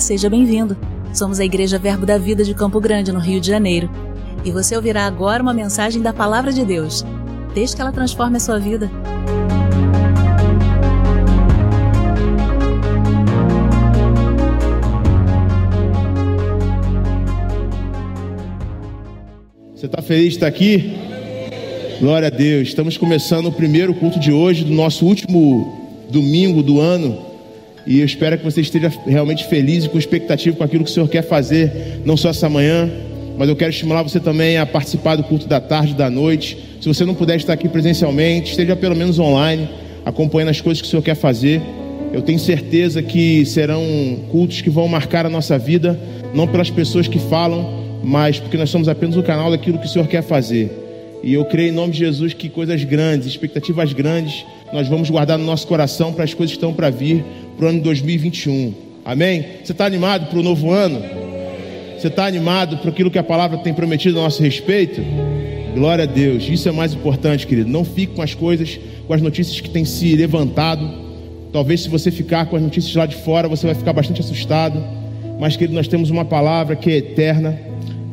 Seja bem-vindo. Somos a Igreja Verbo da Vida de Campo Grande, no Rio de Janeiro. E você ouvirá agora uma mensagem da Palavra de Deus. Desde que ela transforme a sua vida. Você está feliz de estar aqui? Glória a Deus. Estamos começando o primeiro culto de hoje, do nosso último domingo do ano. E eu espero que você esteja realmente feliz e com expectativa com aquilo que o Senhor quer fazer, não só essa manhã, mas eu quero estimular você também a participar do culto da tarde, da noite. Se você não puder estar aqui presencialmente, esteja pelo menos online, acompanhando as coisas que o Senhor quer fazer. Eu tenho certeza que serão cultos que vão marcar a nossa vida, não pelas pessoas que falam, mas porque nós somos apenas o canal daquilo que o Senhor quer fazer. E eu creio em nome de Jesus que coisas grandes, expectativas grandes, nós vamos guardar no nosso coração para as coisas que estão para vir, para o ano 2021. Amém? Você está animado para o novo ano? Você está animado para aquilo que a palavra tem prometido a nosso respeito? Glória a Deus. Isso é mais importante, querido. Não fique com as coisas, com as notícias que têm se levantado. Talvez se você ficar com as notícias lá de fora, você vai ficar bastante assustado. Mas, querido, nós temos uma palavra que é eterna,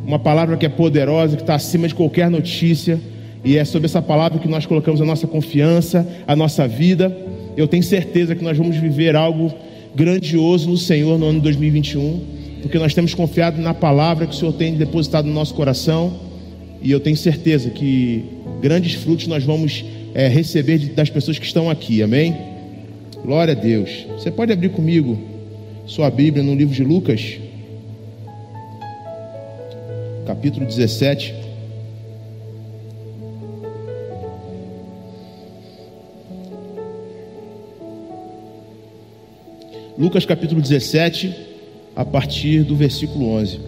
uma palavra que é poderosa, que está acima de qualquer notícia. E é sobre essa palavra que nós colocamos a nossa confiança, a nossa vida. Eu tenho certeza que nós vamos viver algo grandioso no Senhor no ano 2021, porque nós temos confiado na palavra que o Senhor tem depositado no nosso coração. E eu tenho certeza que grandes frutos nós vamos é, receber das pessoas que estão aqui. Amém? Glória a Deus. Você pode abrir comigo sua Bíblia no livro de Lucas, capítulo 17. Lucas capítulo 17, a partir do versículo 11.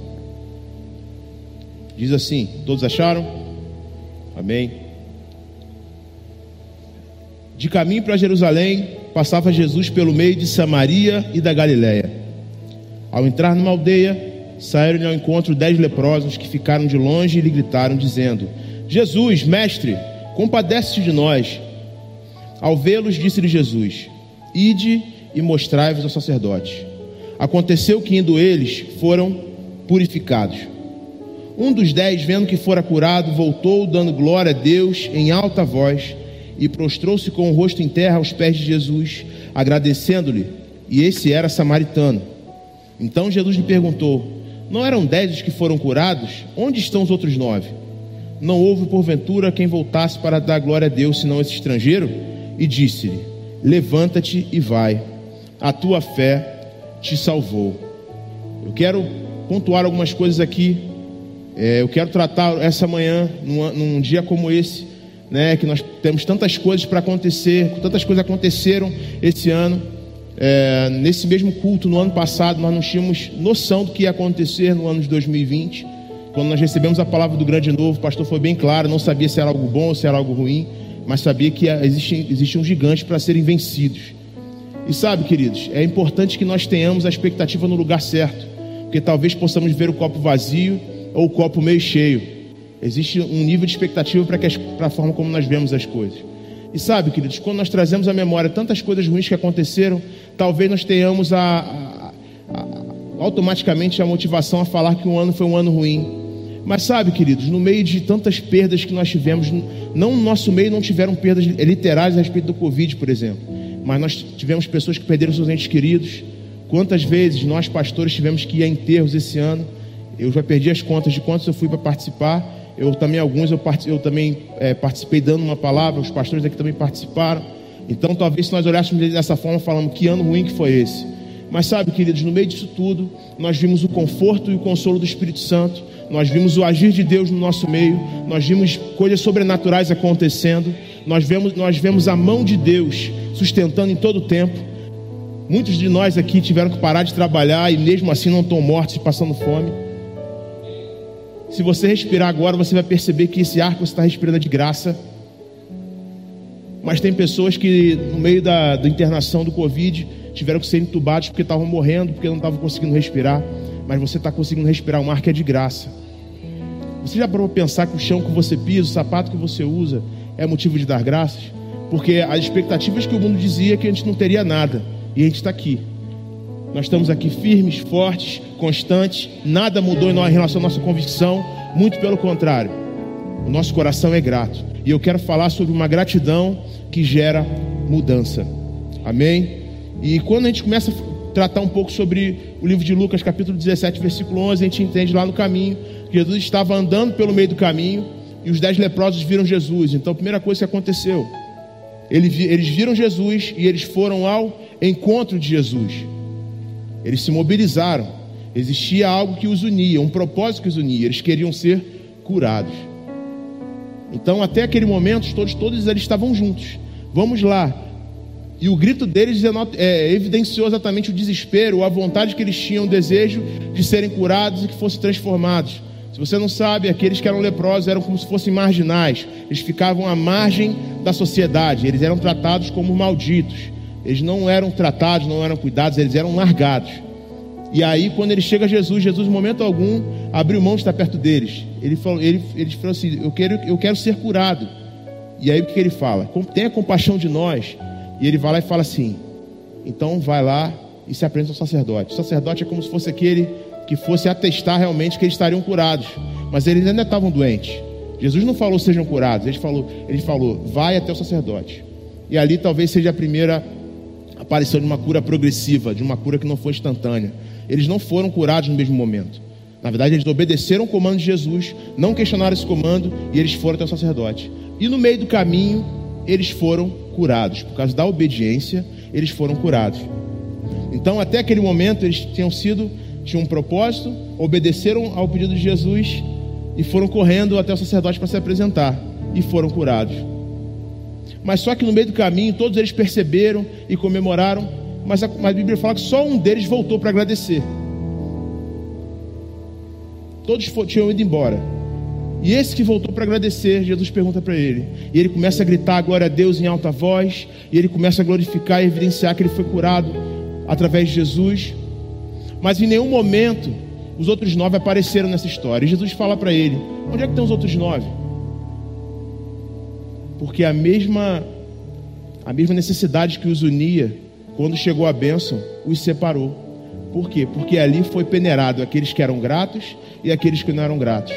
Diz assim: Todos acharam? Amém. De caminho para Jerusalém, passava Jesus pelo meio de Samaria e da Galiléia. Ao entrar numa aldeia, saíram ao encontro dez leprosos que ficaram de longe e lhe gritaram, dizendo: Jesus, mestre, compadece-te de nós. Ao vê-los, disse-lhe Jesus: Ide e mostrai-vos ao sacerdote. Aconteceu que, indo eles, foram purificados. Um dos dez, vendo que fora curado, voltou, dando glória a Deus em alta voz, e prostrou-se com o rosto em terra aos pés de Jesus, agradecendo-lhe. E esse era samaritano. Então Jesus lhe perguntou: Não eram dez os que foram curados? Onde estão os outros nove? Não houve, porventura, quem voltasse para dar glória a Deus, senão esse estrangeiro? E disse-lhe: Levanta-te e vai a tua fé te salvou. Eu quero pontuar algumas coisas aqui. É, eu quero tratar essa manhã, num, num, dia como esse, né, que nós temos tantas coisas para acontecer, tantas coisas aconteceram esse ano. É, nesse mesmo culto, no ano passado, nós não tínhamos noção do que ia acontecer no ano de 2020. Quando nós recebemos a palavra do grande novo, o pastor foi bem claro, não sabia se era algo bom ou se era algo ruim, mas sabia que existiam, existiam gigantes para serem vencidos. E sabe, queridos, é importante que nós tenhamos a expectativa no lugar certo, porque talvez possamos ver o copo vazio ou o copo meio cheio. Existe um nível de expectativa para a forma como nós vemos as coisas. E sabe, queridos, quando nós trazemos à memória tantas coisas ruins que aconteceram, talvez nós tenhamos a, a, a, automaticamente a motivação a falar que um ano foi um ano ruim. Mas sabe, queridos, no meio de tantas perdas que nós tivemos, não no nosso meio não tiveram perdas literais a respeito do Covid, por exemplo mas nós tivemos pessoas que perderam seus entes queridos. Quantas vezes nós, pastores, tivemos que ir a enterros esse ano? Eu já perdi as contas de quantos eu fui para participar. Eu também, alguns, eu, eu também é, participei dando uma palavra, os pastores aqui também participaram. Então, talvez se nós olhássemos dessa forma, falando que ano ruim que foi esse. Mas sabe, queridos, no meio disso tudo, nós vimos o conforto e o consolo do Espírito Santo, nós vimos o agir de Deus no nosso meio, nós vimos coisas sobrenaturais acontecendo, nós vemos, nós vemos a mão de Deus sustentando em todo o tempo. Muitos de nós aqui tiveram que parar de trabalhar e mesmo assim não estão mortos e passando fome. Se você respirar agora, você vai perceber que esse ar que você está respirando é de graça. Mas tem pessoas que, no meio da, da internação do Covid, tiveram que ser entubados porque estavam morrendo, porque não estavam conseguindo respirar. Mas você está conseguindo respirar um ar que é de graça. Você já parou para pensar que o chão que você pisa, o sapato que você usa, é motivo de dar graças? Porque as expectativas que o mundo dizia é que a gente não teria nada, e a gente está aqui. Nós estamos aqui firmes, fortes, constantes. Nada mudou em relação à nossa convicção. Muito pelo contrário. O nosso coração é grato. E eu quero falar sobre uma gratidão que gera mudança. Amém? E quando a gente começa a tratar um pouco sobre o livro de Lucas, capítulo 17, versículo 11, a gente entende lá no caminho que Jesus estava andando pelo meio do caminho e os dez leprosos viram Jesus. Então, a primeira coisa que aconteceu, eles viram Jesus e eles foram ao encontro de Jesus. Eles se mobilizaram. Existia algo que os unia, um propósito que os unia. Eles queriam ser curados. Então, até aquele momento, todos, todos eles estavam juntos. Vamos lá. E o grito deles é, evidenciou exatamente o desespero, a vontade que eles tinham, o desejo de serem curados e que fossem transformados. Se você não sabe, aqueles que eram leprosos eram como se fossem marginais. Eles ficavam à margem da sociedade. Eles eram tratados como malditos. Eles não eram tratados, não eram cuidados, eles eram largados. E aí, quando ele chega a Jesus, Jesus, em momento algum, abriu mão de estar perto deles. Ele falou, ele, ele falou assim: eu quero, eu quero ser curado. E aí, o que ele fala? Tenha compaixão de nós. E ele vai lá e fala assim: então vai lá e se apresenta ao sacerdote. O sacerdote é como se fosse aquele que fosse atestar realmente que eles estariam curados. Mas eles ainda estavam doentes. Jesus não falou sejam curados, ele falou, ele falou, vai até o sacerdote. E ali talvez seja a primeira aparição de uma cura progressiva, de uma cura que não foi instantânea. Eles não foram curados no mesmo momento. Na verdade, eles obedeceram o comando de Jesus, não questionaram esse comando e eles foram até o sacerdote. E no meio do caminho, eles foram curados. Por causa da obediência, eles foram curados. Então, até aquele momento, eles tinham sido tinham um propósito, obedeceram ao pedido de Jesus e foram correndo até o sacerdote para se apresentar e foram curados. Mas só que no meio do caminho todos eles perceberam e comemoraram, mas a, a Bíblia fala que só um deles voltou para agradecer. Todos tinham ido embora. E esse que voltou para agradecer, Jesus pergunta para ele. E ele começa a gritar glória a Deus em alta voz. E ele começa a glorificar e evidenciar que ele foi curado através de Jesus. Mas em nenhum momento os outros nove apareceram nessa história. E Jesus fala para ele: Onde é que estão os outros nove? Porque a mesma, a mesma necessidade que os unia, quando chegou a bênção, os separou. Por quê? Porque ali foi peneirado aqueles que eram gratos e aqueles que não eram gratos.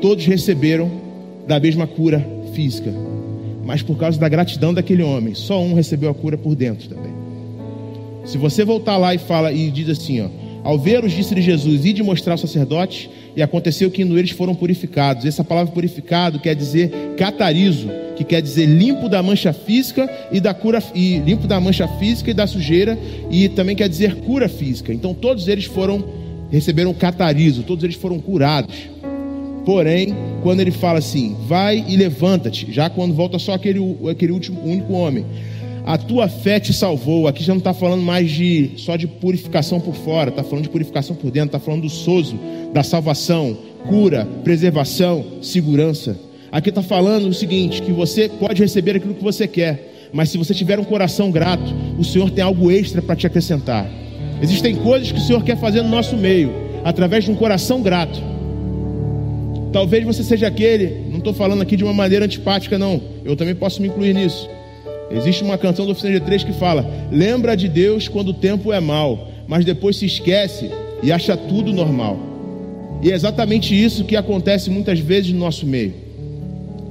Todos receberam da mesma cura física. Mas por causa da gratidão daquele homem, só um recebeu a cura por dentro também. Se você voltar lá e fala e diz assim, ó, ao ver-os, disse-lhe Jesus, e de mostrar ao sacerdote, e aconteceu que indo eles foram purificados. Essa palavra purificado quer dizer catarizo, que quer dizer limpo da mancha física e da cura e limpo da mancha física e da sujeira, e também quer dizer cura física. Então todos eles foram receberam catarizo, todos eles foram curados. Porém, quando ele fala assim, vai e levanta-te, já quando volta só aquele, aquele último único homem, a tua fé te salvou. Aqui já não está falando mais de só de purificação por fora, está falando de purificação por dentro, está falando do sozo, da salvação, cura, preservação, segurança. Aqui está falando o seguinte: que você pode receber aquilo que você quer, mas se você tiver um coração grato, o Senhor tem algo extra para te acrescentar. Existem coisas que o Senhor quer fazer no nosso meio, através de um coração grato. Talvez você seja aquele, não estou falando aqui de uma maneira antipática, não. Eu também posso me incluir nisso. Existe uma canção do Oficina G3 que fala: Lembra de Deus quando o tempo é mau, mas depois se esquece e acha tudo normal. E é exatamente isso que acontece muitas vezes no nosso meio.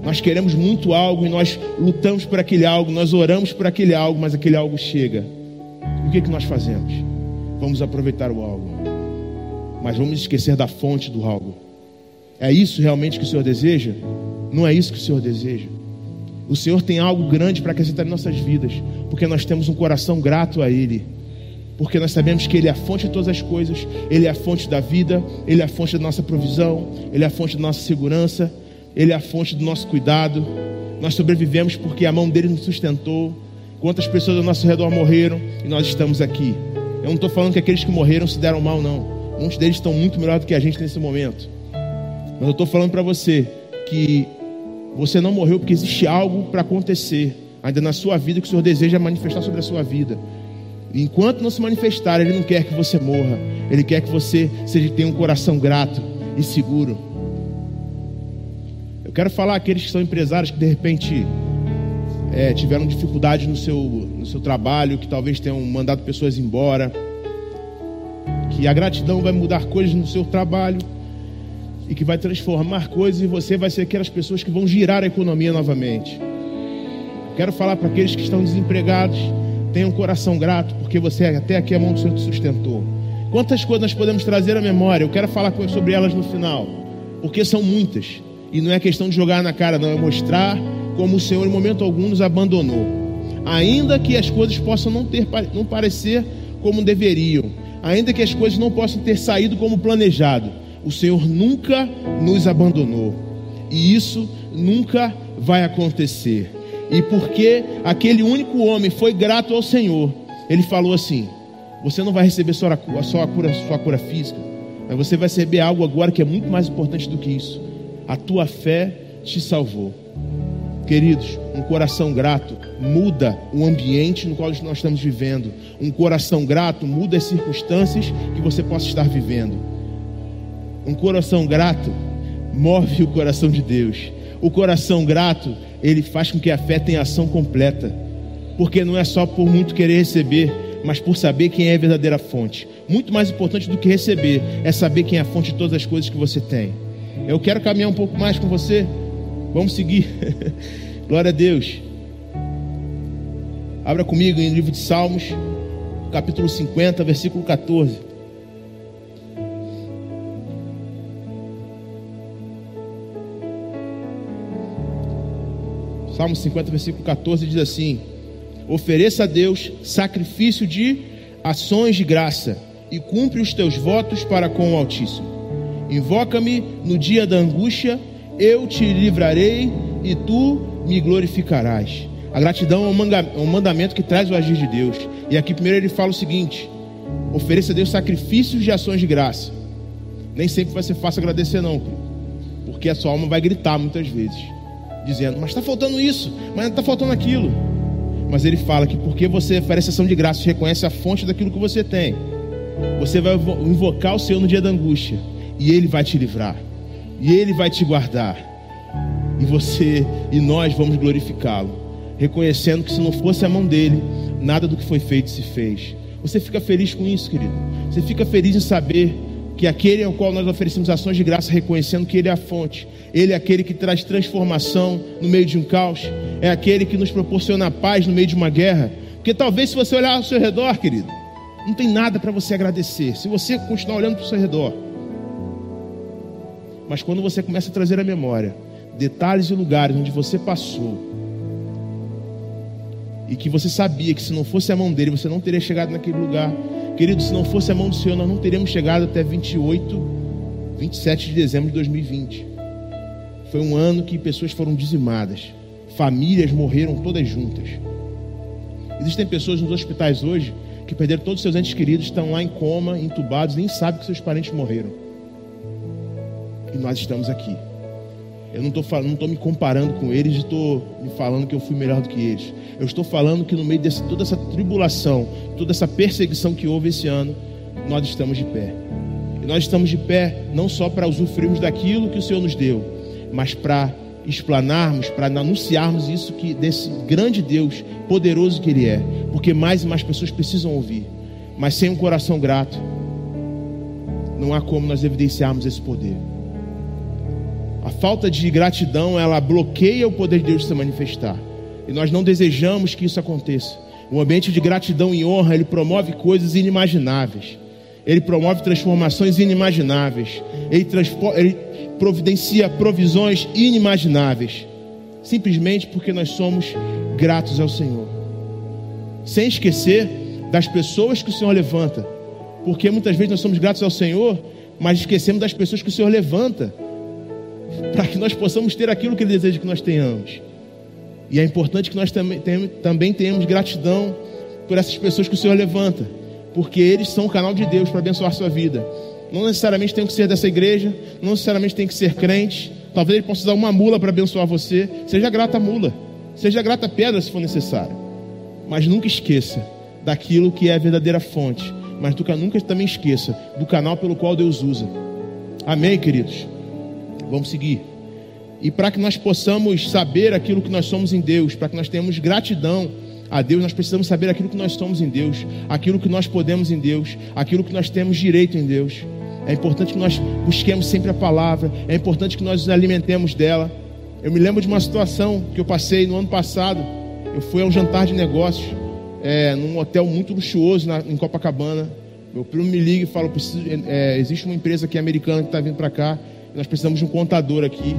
Nós queremos muito algo e nós lutamos por aquele algo, nós oramos por aquele algo, mas aquele algo chega. E o que, que nós fazemos? Vamos aproveitar o algo, mas vamos esquecer da fonte do algo. É isso realmente que o Senhor deseja? Não é isso que o Senhor deseja. O Senhor tem algo grande para acrescentar em nossas vidas, porque nós temos um coração grato a Ele. Porque nós sabemos que Ele é a fonte de todas as coisas, Ele é a fonte da vida, Ele é a fonte da nossa provisão, Ele é a fonte da nossa segurança, Ele é a fonte do nosso cuidado. Nós sobrevivemos porque a mão dele nos sustentou. Quantas pessoas ao nosso redor morreram e nós estamos aqui. Eu não estou falando que aqueles que morreram se deram mal, não. Muitos deles estão muito melhor do que a gente nesse momento. Mas eu estou falando para você que você não morreu porque existe algo para acontecer ainda na sua vida que o Senhor deseja manifestar sobre a sua vida. Enquanto não se manifestar, Ele não quer que você morra. Ele quer que você seja, tenha um coração grato e seguro. Eu quero falar àqueles que são empresários que de repente é, tiveram dificuldade no seu, no seu trabalho, que talvez tenham mandado pessoas embora. que a gratidão vai mudar coisas no seu trabalho e que vai transformar coisas e você vai ser aquelas pessoas que vão girar a economia novamente. Quero falar para aqueles que estão desempregados, tenham um coração grato, porque você até aqui a mão do Senhor te sustentou. Quantas coisas nós podemos trazer à memória? Eu quero falar sobre elas no final, porque são muitas. E não é questão de jogar na cara, não, é mostrar como o Senhor em momento algum nos abandonou. Ainda que as coisas possam não, ter, não parecer como deveriam, ainda que as coisas não possam ter saído como planejado, o Senhor nunca nos abandonou. E isso nunca vai acontecer. E porque aquele único homem foi grato ao Senhor, ele falou assim: Você não vai receber só a, só a cura, cura física, mas você vai receber algo agora que é muito mais importante do que isso. A tua fé te salvou. Queridos, um coração grato muda o ambiente no qual nós estamos vivendo. Um coração grato muda as circunstâncias que você possa estar vivendo. Um coração grato move o coração de Deus. O coração grato, ele faz com que a fé tenha ação completa. Porque não é só por muito querer receber, mas por saber quem é a verdadeira fonte. Muito mais importante do que receber é saber quem é a fonte de todas as coisas que você tem. Eu quero caminhar um pouco mais com você. Vamos seguir. Glória a Deus. Abra comigo em livro de Salmos, capítulo 50, versículo 14. Salmo 50, versículo 14 diz assim: Ofereça a Deus sacrifício de ações de graça e cumpre os teus votos para com o Altíssimo. Invoca-me no dia da angústia, eu te livrarei e tu me glorificarás. A gratidão é um mandamento que traz o agir de Deus. E aqui primeiro ele fala o seguinte: ofereça a Deus sacrifícios de ações de graça. Nem sempre vai ser fácil agradecer, não, porque a sua alma vai gritar muitas vezes, dizendo: Mas está faltando isso, mas está faltando aquilo. Mas ele fala que porque você oferece ação de graça e reconhece a fonte daquilo que você tem, você vai invocar o Senhor no dia da angústia e Ele vai te livrar, e Ele vai te guardar, e você e nós vamos glorificá-lo, reconhecendo que se não fosse a mão dele, nada do que foi feito se fez. Você fica feliz com isso, querido? Você fica feliz em saber que aquele ao qual nós oferecemos ações de graça, reconhecendo que Ele é a fonte, Ele é aquele que traz transformação no meio de um caos, é aquele que nos proporciona paz no meio de uma guerra. Porque talvez, se você olhar ao seu redor, querido, não tem nada para você agradecer. Se você continuar olhando para o seu redor, mas quando você começa a trazer à memória detalhes e lugares onde você passou, e que você sabia que se não fosse a mão dele, você não teria chegado naquele lugar. Querido, se não fosse a mão do Senhor, nós não teríamos chegado até 28, 27 de dezembro de 2020. Foi um ano que pessoas foram dizimadas, famílias morreram todas juntas. Existem pessoas nos hospitais hoje que perderam todos os seus entes queridos, estão lá em coma, entubados, nem sabem que seus parentes morreram e nós estamos aqui. Eu não estou não me comparando com eles estou me falando que eu fui melhor do que eles. Eu estou falando que no meio de toda essa tribulação, toda essa perseguição que houve esse ano, nós estamos de pé. E nós estamos de pé não só para usufruirmos daquilo que o Senhor nos deu, mas para explanarmos, para anunciarmos isso que desse grande Deus poderoso que Ele é, porque mais e mais pessoas precisam ouvir. Mas sem um coração grato, não há como nós evidenciarmos esse poder. A falta de gratidão, ela bloqueia o poder de Deus de se manifestar. E nós não desejamos que isso aconteça. O ambiente de gratidão e honra, ele promove coisas inimagináveis. Ele promove transformações inimagináveis. Ele, ele providencia provisões inimagináveis. Simplesmente porque nós somos gratos ao Senhor. Sem esquecer das pessoas que o Senhor levanta. Porque muitas vezes nós somos gratos ao Senhor, mas esquecemos das pessoas que o Senhor levanta para que nós possamos ter aquilo que Ele deseja que nós tenhamos. E é importante que nós também, também tenhamos gratidão por essas pessoas que o Senhor levanta, porque eles são o canal de Deus para abençoar a sua vida. Não necessariamente tem que ser dessa igreja, não necessariamente tem que ser crente. Talvez ele possa usar uma mula para abençoar você. Seja grata a mula, seja grata a pedra se for necessário. Mas nunca esqueça daquilo que é a verdadeira fonte. Mas nunca também esqueça do canal pelo qual Deus usa. Amém, queridos? Vamos seguir. E para que nós possamos saber aquilo que nós somos em Deus, para que nós tenhamos gratidão a Deus, nós precisamos saber aquilo que nós somos em Deus, aquilo que nós podemos em Deus, aquilo que nós temos direito em Deus. É importante que nós busquemos sempre a palavra, é importante que nós nos alimentemos dela. Eu me lembro de uma situação que eu passei no ano passado. Eu fui a um jantar de negócios, é, num hotel muito luxuoso na, em Copacabana. Meu primo me liga e fala: preciso, é, existe uma empresa aqui americana que está vindo para cá. Nós precisamos de um contador aqui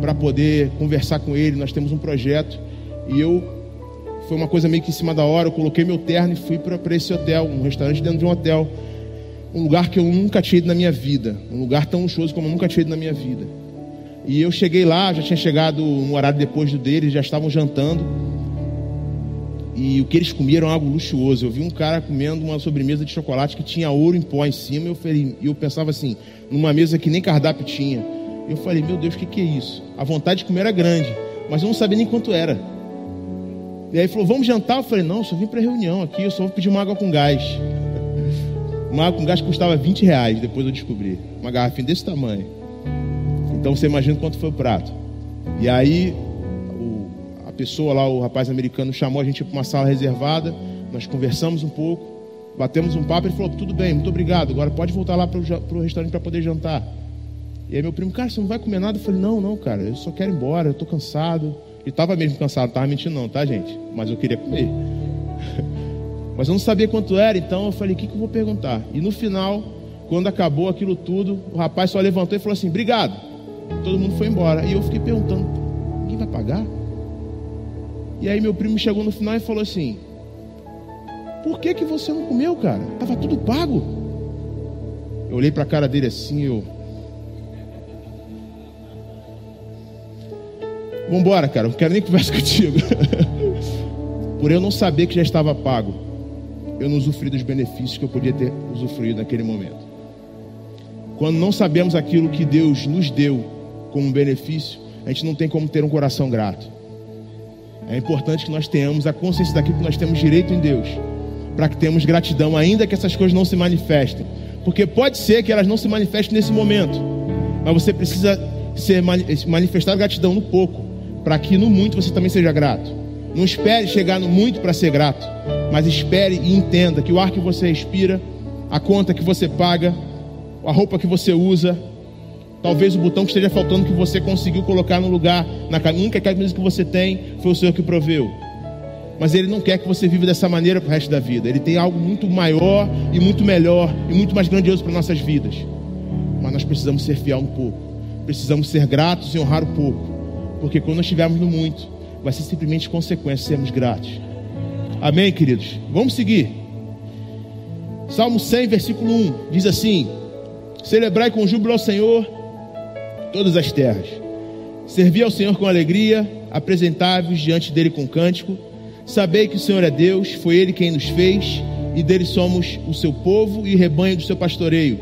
para poder conversar com ele. Nós temos um projeto. E eu, foi uma coisa meio que em cima da hora, eu coloquei meu terno e fui para esse hotel, um restaurante dentro de um hotel um lugar que eu nunca tinha ido na minha vida, um lugar tão luxuoso como eu nunca tinha ido na minha vida. E eu cheguei lá, já tinha chegado no horário depois do deles, já estavam jantando. E o que eles comeram era algo luxuoso. Eu vi um cara comendo uma sobremesa de chocolate que tinha ouro em pó em cima. Eu, falei, eu pensava assim, numa mesa que nem cardápio tinha. Eu falei, meu Deus, o que, que é isso? A vontade de comer era grande, mas eu não sabia nem quanto era. E aí falou, vamos jantar? Eu falei, não, só vim para reunião aqui, eu só vou pedir uma água com gás. Uma água com gás custava 20 reais, depois eu descobri. Uma garrafinha desse tamanho. Então você imagina quanto foi o prato. E aí pessoa lá, o rapaz americano, chamou a gente para uma sala reservada. Nós conversamos um pouco, batemos um papo. Ele falou: Tudo bem, muito obrigado. Agora pode voltar lá para o restaurante para poder jantar. E aí meu primo, cara, você não vai comer nada? Eu falei: Não, não, cara, eu só quero ir embora, eu estou cansado. E estava mesmo cansado, estava mentindo, não, tá, gente? Mas eu queria comer. Mas eu não sabia quanto era, então eu falei: o que, que eu vou perguntar? E no final, quando acabou aquilo tudo, o rapaz só levantou e falou assim: obrigado. Todo mundo foi embora. E eu fiquei perguntando: quem vai pagar? E aí meu primo chegou no final e falou assim: por que, que você não comeu, cara? Tava tudo pago. Eu olhei para a cara dele assim, eu. Vambora, cara, não quero nem conversar contigo. Por eu não saber que já estava pago, eu não usufruí dos benefícios que eu podia ter usufruído naquele momento. Quando não sabemos aquilo que Deus nos deu como benefício, a gente não tem como ter um coração grato. É importante que nós tenhamos a consciência daquilo que nós temos direito em Deus, para que tenhamos gratidão, ainda que essas coisas não se manifestem. Porque pode ser que elas não se manifestem nesse momento, mas você precisa ser manifestar gratidão no pouco, para que no muito você também seja grato. Não espere chegar no muito para ser grato, mas espere e entenda que o ar que você respira, a conta que você paga, a roupa que você usa, talvez o botão que esteja faltando que você conseguiu colocar no lugar, na única camisa que você tem, foi o Senhor que proveu. Mas Ele não quer que você viva dessa maneira para o resto da vida. Ele tem algo muito maior e muito melhor e muito mais grandioso para nossas vidas. Mas nós precisamos ser fiel um pouco. Precisamos ser gratos e honrar um pouco. Porque quando nós estivermos no muito, vai ser simplesmente consequência sermos gratos. Amém, queridos? Vamos seguir. Salmo 100, versículo 1 diz assim: Celebrai com júbilo ao Senhor todas as terras. Servi ao Senhor com alegria, apresentai-vos diante dele com cântico. Sabei que o Senhor é Deus, foi ele quem nos fez, e dele somos o seu povo e rebanho do seu pastoreio.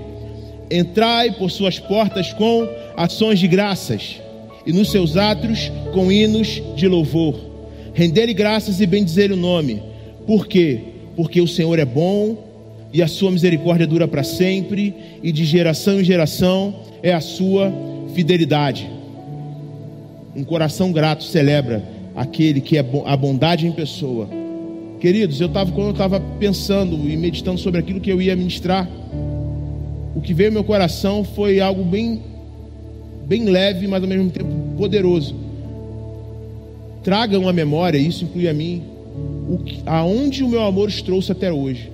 Entrai por suas portas com ações de graças e nos seus átrios com hinos de louvor. Render-lhe graças e bendizer o nome. Por quê? Porque o Senhor é bom e a sua misericórdia dura para sempre, e de geração em geração é a sua fidelidade. Um coração grato celebra aquele que é a bondade em pessoa. Queridos, eu estava quando eu estava pensando e meditando sobre aquilo que eu ia ministrar, o que veio ao meu coração foi algo bem bem leve, mas ao mesmo tempo poderoso. Traga uma memória, isso inclui a mim, o que, aonde o meu amor os trouxe até hoje.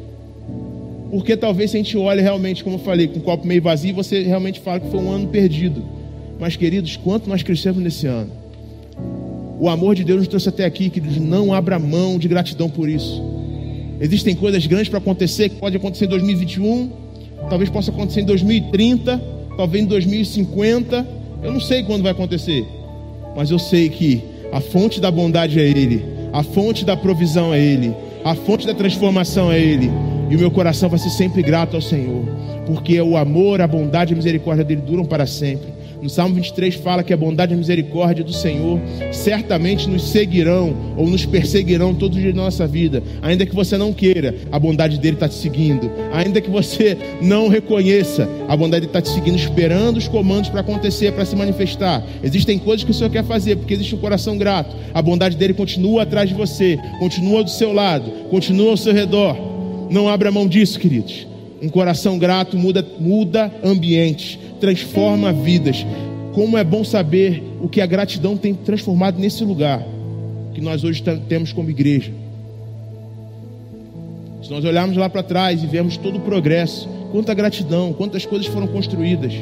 Porque talvez se a gente olhe realmente, como eu falei, com o copo meio vazio, você realmente fala que foi um ano perdido. Mas, queridos, quanto nós crescemos nesse ano? O amor de Deus nos trouxe até aqui, queridos. Não abra mão de gratidão por isso. Existem coisas grandes para acontecer, que pode acontecer em 2021, talvez possa acontecer em 2030, talvez em 2050. Eu não sei quando vai acontecer, mas eu sei que a fonte da bondade é Ele, a fonte da provisão é Ele, a fonte da transformação é Ele, e o meu coração vai ser sempre grato ao Senhor, porque o amor, a bondade e a misericórdia dele duram para sempre. No Salmo 23 fala que a bondade e a misericórdia do Senhor certamente nos seguirão ou nos perseguirão todos os dias da nossa vida. Ainda que você não queira, a bondade dele está te seguindo. Ainda que você não reconheça, a bondade está te seguindo, esperando os comandos para acontecer, para se manifestar. Existem coisas que o Senhor quer fazer, porque existe um coração grato. A bondade dele continua atrás de você, continua do seu lado, continua ao seu redor. Não abra mão disso, queridos. Um coração grato muda, muda ambientes, transforma vidas. Como é bom saber o que a gratidão tem transformado nesse lugar que nós hoje temos como igreja. Se nós olharmos lá para trás e vemos todo o progresso, quanta gratidão, quantas coisas foram construídas.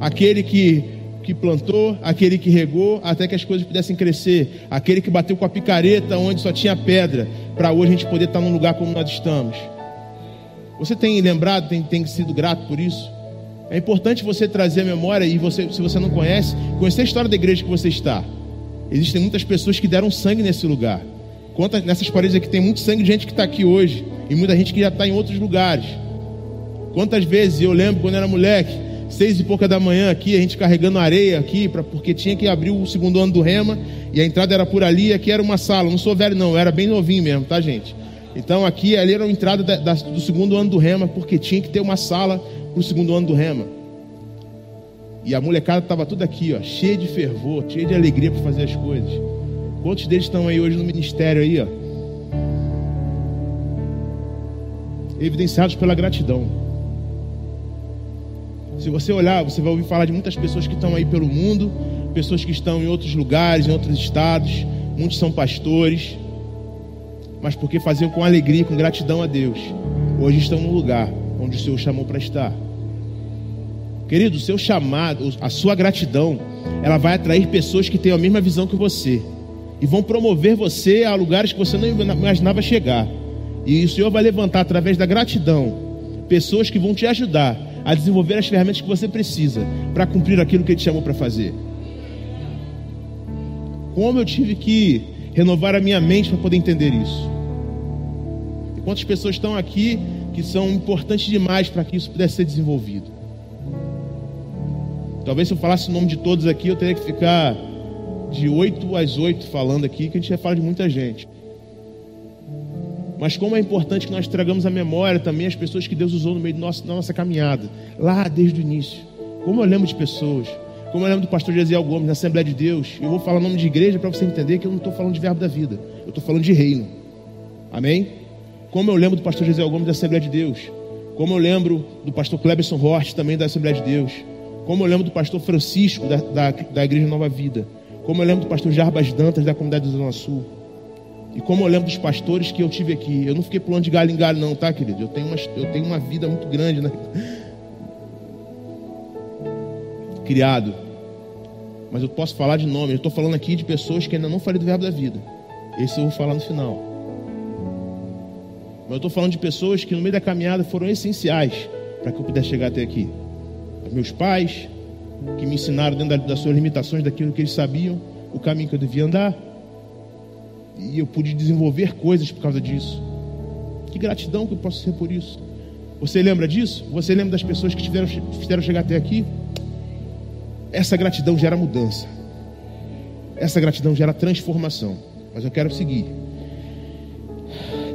Aquele que, que plantou, aquele que regou, até que as coisas pudessem crescer. Aquele que bateu com a picareta onde só tinha pedra, para hoje a gente poder estar num lugar como nós estamos. Você tem lembrado, tem, tem sido grato por isso? É importante você trazer a memória e você, se você não conhece, conhecer a história da igreja que você está. Existem muitas pessoas que deram sangue nesse lugar. Conta nessas paredes aqui tem muito sangue de gente que está aqui hoje e muita gente que já está em outros lugares. Quantas vezes eu lembro quando era moleque, seis e pouca da manhã aqui, a gente carregando areia aqui, pra, porque tinha que abrir o segundo ano do Rema e a entrada era por ali. Aqui era uma sala. Não sou velho não, eu era bem novinho mesmo, tá gente? Então aqui ali era a entrada da, da, do segundo ano do Rema, porque tinha que ter uma sala para o segundo ano do Rema. E a molecada estava tudo aqui, ó, cheia de fervor, cheia de alegria para fazer as coisas. Quantos deles estão aí hoje no ministério aí, ó? Evidenciados pela gratidão. Se você olhar, você vai ouvir falar de muitas pessoas que estão aí pelo mundo, pessoas que estão em outros lugares, em outros estados, muitos são pastores, mas porque faziam com alegria com gratidão a Deus. Hoje estão no lugar onde o Senhor chamou para estar. Querido, o seu chamado, a sua gratidão, ela vai atrair pessoas que têm a mesma visão que você e vão promover você a lugares que você não imaginava chegar. E o Senhor vai levantar através da gratidão pessoas que vão te ajudar a desenvolver as ferramentas que você precisa para cumprir aquilo que Ele te chamou para fazer. Como eu tive que renovar a minha mente para poder entender isso. E quantas pessoas estão aqui que são importantes demais para que isso pudesse ser desenvolvido. Talvez se eu falasse o nome de todos aqui, eu teria que ficar de 8 às 8 falando aqui, que a gente já fala de muita gente. Mas como é importante que nós tragamos a memória também as pessoas que Deus usou no meio da nossa, caminhada, lá desde o início. Como eu lembro de pessoas, como eu lembro do pastor Jesiel Gomes na Assembleia de Deus. Eu vou falar nome de igreja para você entender que eu não estou falando de verbo da vida, eu estou falando de reino. Amém? Como eu lembro do pastor Josiel Gomes da Assembleia de Deus. Como eu lembro do pastor Cleberson Hort também da Assembleia de Deus. Como eu lembro do pastor Francisco da, da, da Igreja Nova Vida. Como eu lembro do pastor Jarbas Dantas da comunidade do Zona Sul. E como eu lembro dos pastores que eu tive aqui. Eu não fiquei pulando de galho em galho, não, tá, querido? Eu tenho uma, eu tenho uma vida muito grande, né? Criado. Mas eu posso falar de nome. Eu estou falando aqui de pessoas que ainda não falei do verbo da vida. Esse eu vou falar no final. Mas eu estou falando de pessoas que no meio da caminhada foram essenciais para que eu pudesse chegar até aqui. Meus pais, que me ensinaram dentro das suas limitações, daquilo que eles sabiam, o caminho que eu devia andar. E eu pude desenvolver coisas por causa disso. Que gratidão que eu posso ser por isso. Você lembra disso? Você lembra das pessoas que tiveram, fizeram chegar até aqui? Essa gratidão gera mudança. Essa gratidão gera transformação. Mas eu quero seguir.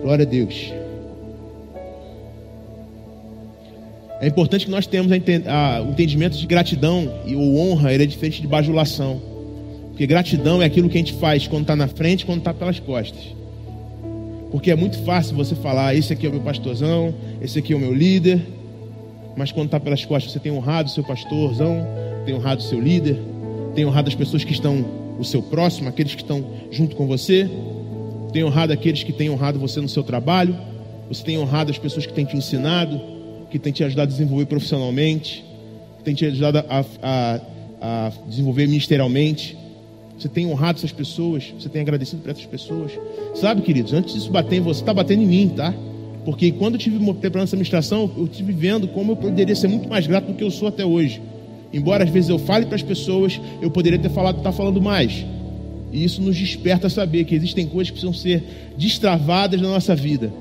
Glória a Deus. É importante que nós tenhamos o entendimento de gratidão e o honra, ele é diferente de bajulação. Porque gratidão é aquilo que a gente faz quando está na frente, quando está pelas costas. Porque é muito fácil você falar, esse aqui é o meu pastorzão, esse aqui é o meu líder. Mas quando está pelas costas, você tem honrado o seu pastorzão, tem honrado o seu líder, tem honrado as pessoas que estão o seu próximo, aqueles que estão junto com você. Tem honrado aqueles que têm honrado você no seu trabalho. Você tem honrado as pessoas que têm te ensinado que tem te ajudado a desenvolver profissionalmente, que tem te ajudado a, a, a desenvolver ministerialmente. Você tem honrado essas pessoas, você tem agradecido para essas pessoas. Sabe, queridos, antes disso bater em você, está batendo em mim, tá? Porque quando eu tive preparando essa administração, eu tive vendo como eu poderia ser muito mais grato do que eu sou até hoje. Embora às vezes eu fale para as pessoas, eu poderia ter falado, estar tá falando mais. E isso nos desperta a saber que existem coisas que precisam ser destravadas na nossa vida.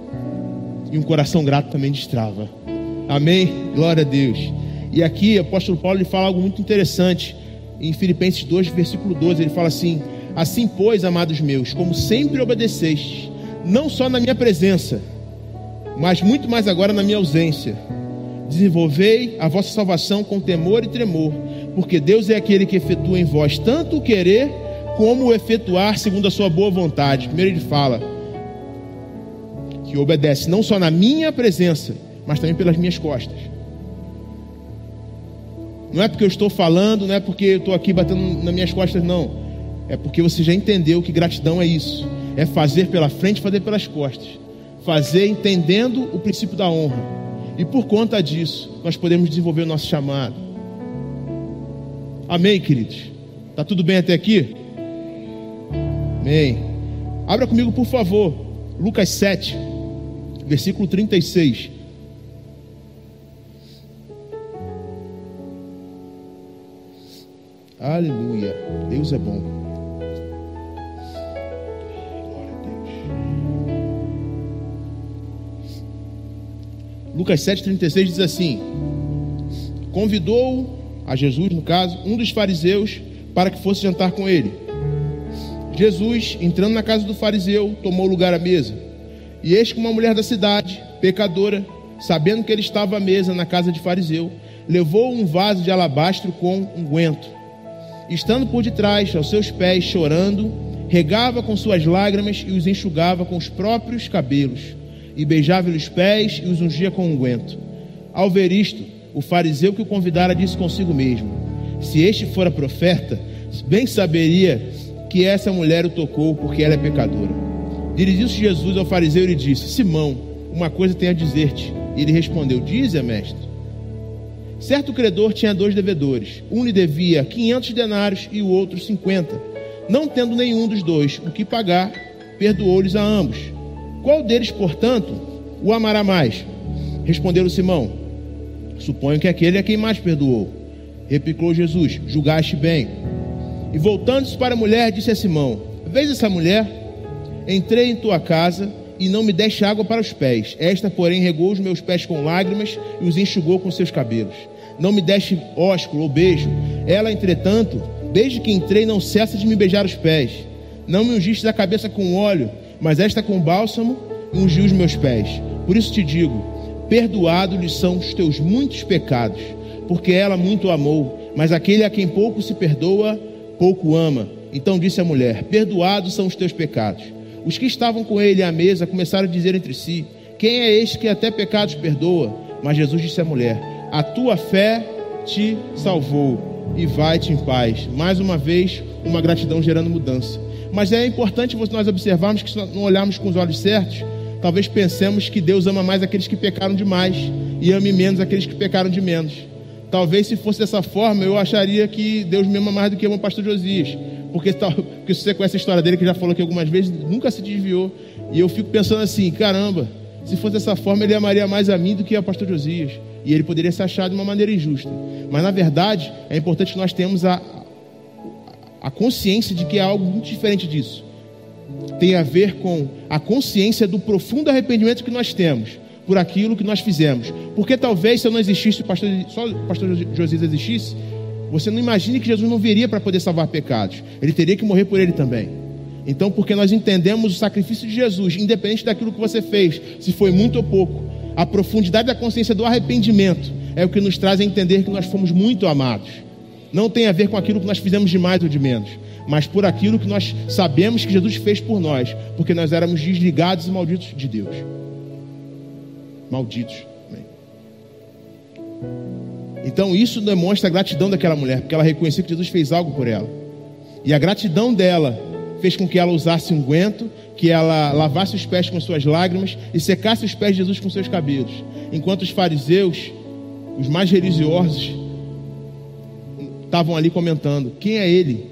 E um coração grato também destrava. Amém? Glória a Deus. E aqui o apóstolo Paulo ele fala algo muito interessante em Filipenses 2, versículo 12, ele fala assim: Assim, pois, amados meus, como sempre obedeceste, não só na minha presença, mas muito mais agora na minha ausência, desenvolvei a vossa salvação com temor e tremor, porque Deus é aquele que efetua em vós tanto o querer como o efetuar segundo a sua boa vontade. Primeiro ele fala que obedece não só na minha presença, mas também pelas minhas costas. Não é porque eu estou falando, não é porque eu estou aqui batendo nas minhas costas, não. É porque você já entendeu que gratidão é isso. É fazer pela frente, fazer pelas costas. Fazer entendendo o princípio da honra. E por conta disso, nós podemos desenvolver o nosso chamado. Amém, queridos? Tá tudo bem até aqui? Amém. Abra comigo, por favor, Lucas 7, versículo 36. Aleluia. Deus é bom. Glória a Deus. Lucas 7,36 diz assim: Convidou a Jesus, no caso, um dos fariseus para que fosse jantar com ele. Jesus, entrando na casa do fariseu, tomou lugar à mesa. E eis que uma mulher da cidade, pecadora, sabendo que ele estava à mesa na casa de fariseu, levou um vaso de alabastro com unguento estando por detrás, aos seus pés, chorando, regava com suas lágrimas e os enxugava com os próprios cabelos, e beijava-lhe os pés e os ungia com unguento. Ao ver isto, o fariseu que o convidara disse consigo mesmo: Se este fora profeta, bem saberia que essa mulher o tocou, porque ela é pecadora. Dirigiu-se Jesus ao fariseu e lhe disse: Simão, uma coisa tenho a dizer-te. Ele respondeu: Dize, mestre. Certo credor tinha dois devedores. Um lhe devia 500 denários e o outro 50. Não tendo nenhum dos dois o que pagar, perdoou-lhes a ambos. Qual deles, portanto, o amará mais? Respondeu Simão: Suponho que aquele é quem mais perdoou. Replicou Jesus: Julgaste bem. E voltando-se para a mulher, disse a Simão: Vês essa mulher? Entrei em tua casa e não me deste água para os pés. Esta, porém, regou os meus pés com lágrimas e os enxugou com seus cabelos. Não me deste ósculo ou beijo. Ela, entretanto, desde que entrei, não cessa de me beijar os pés. Não me ungiste a cabeça com óleo, mas esta com bálsamo ungiu os meus pés. Por isso te digo: perdoados-lhe são os teus muitos pecados, porque ela muito amou. Mas aquele a quem pouco se perdoa, pouco ama. Então disse a mulher: Perdoados são os teus pecados. Os que estavam com ele à mesa começaram a dizer entre si: Quem é este que até pecados perdoa? Mas Jesus disse à mulher: A tua fé te salvou e vai-te em paz. Mais uma vez, uma gratidão gerando mudança. Mas é importante nós observarmos que se não olharmos com os olhos certos, talvez pensemos que Deus ama mais aqueles que pecaram demais e ame menos aqueles que pecaram de menos. Talvez se fosse dessa forma, eu acharia que Deus me ama mais do que ama o pastor Josias. Porque, porque você conhece a história dele, que já falou aqui algumas vezes, nunca se desviou. E eu fico pensando assim: caramba, se fosse dessa forma, ele amaria mais a mim do que ao pastor Josias. E ele poderia se achar de uma maneira injusta. Mas na verdade, é importante que nós tenhamos a, a consciência de que é algo muito diferente disso. Tem a ver com a consciência do profundo arrependimento que nós temos por aquilo que nós fizemos. Porque talvez se eu não existisse, pastor, só o pastor Josias existisse, você não imagine que Jesus não viria para poder salvar pecados. Ele teria que morrer por ele também. Então, porque nós entendemos o sacrifício de Jesus, independente daquilo que você fez, se foi muito ou pouco, a profundidade da consciência do arrependimento é o que nos traz a entender que nós fomos muito amados. Não tem a ver com aquilo que nós fizemos de mais ou de menos, mas por aquilo que nós sabemos que Jesus fez por nós, porque nós éramos desligados e malditos de Deus. Malditos. Então isso demonstra a gratidão daquela mulher, porque ela reconheceu que Jesus fez algo por ela. E a gratidão dela fez com que ela usasse um guento, que ela lavasse os pés com suas lágrimas e secasse os pés de Jesus com seus cabelos. Enquanto os fariseus, os mais religiosos, estavam ali comentando: quem é ele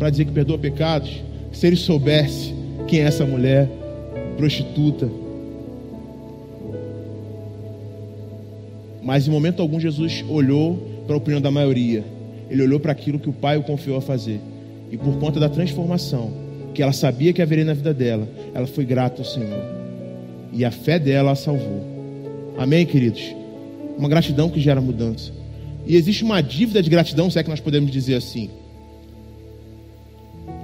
para dizer que perdoa pecados? Se ele soubesse quem é essa mulher prostituta, Mas em momento algum Jesus olhou para a opinião da maioria. Ele olhou para aquilo que o Pai o confiou a fazer. E por conta da transformação que ela sabia que haveria na vida dela, ela foi grata ao Senhor. E a fé dela a salvou. Amém, queridos? Uma gratidão que gera mudança. E existe uma dívida de gratidão, se é que nós podemos dizer assim.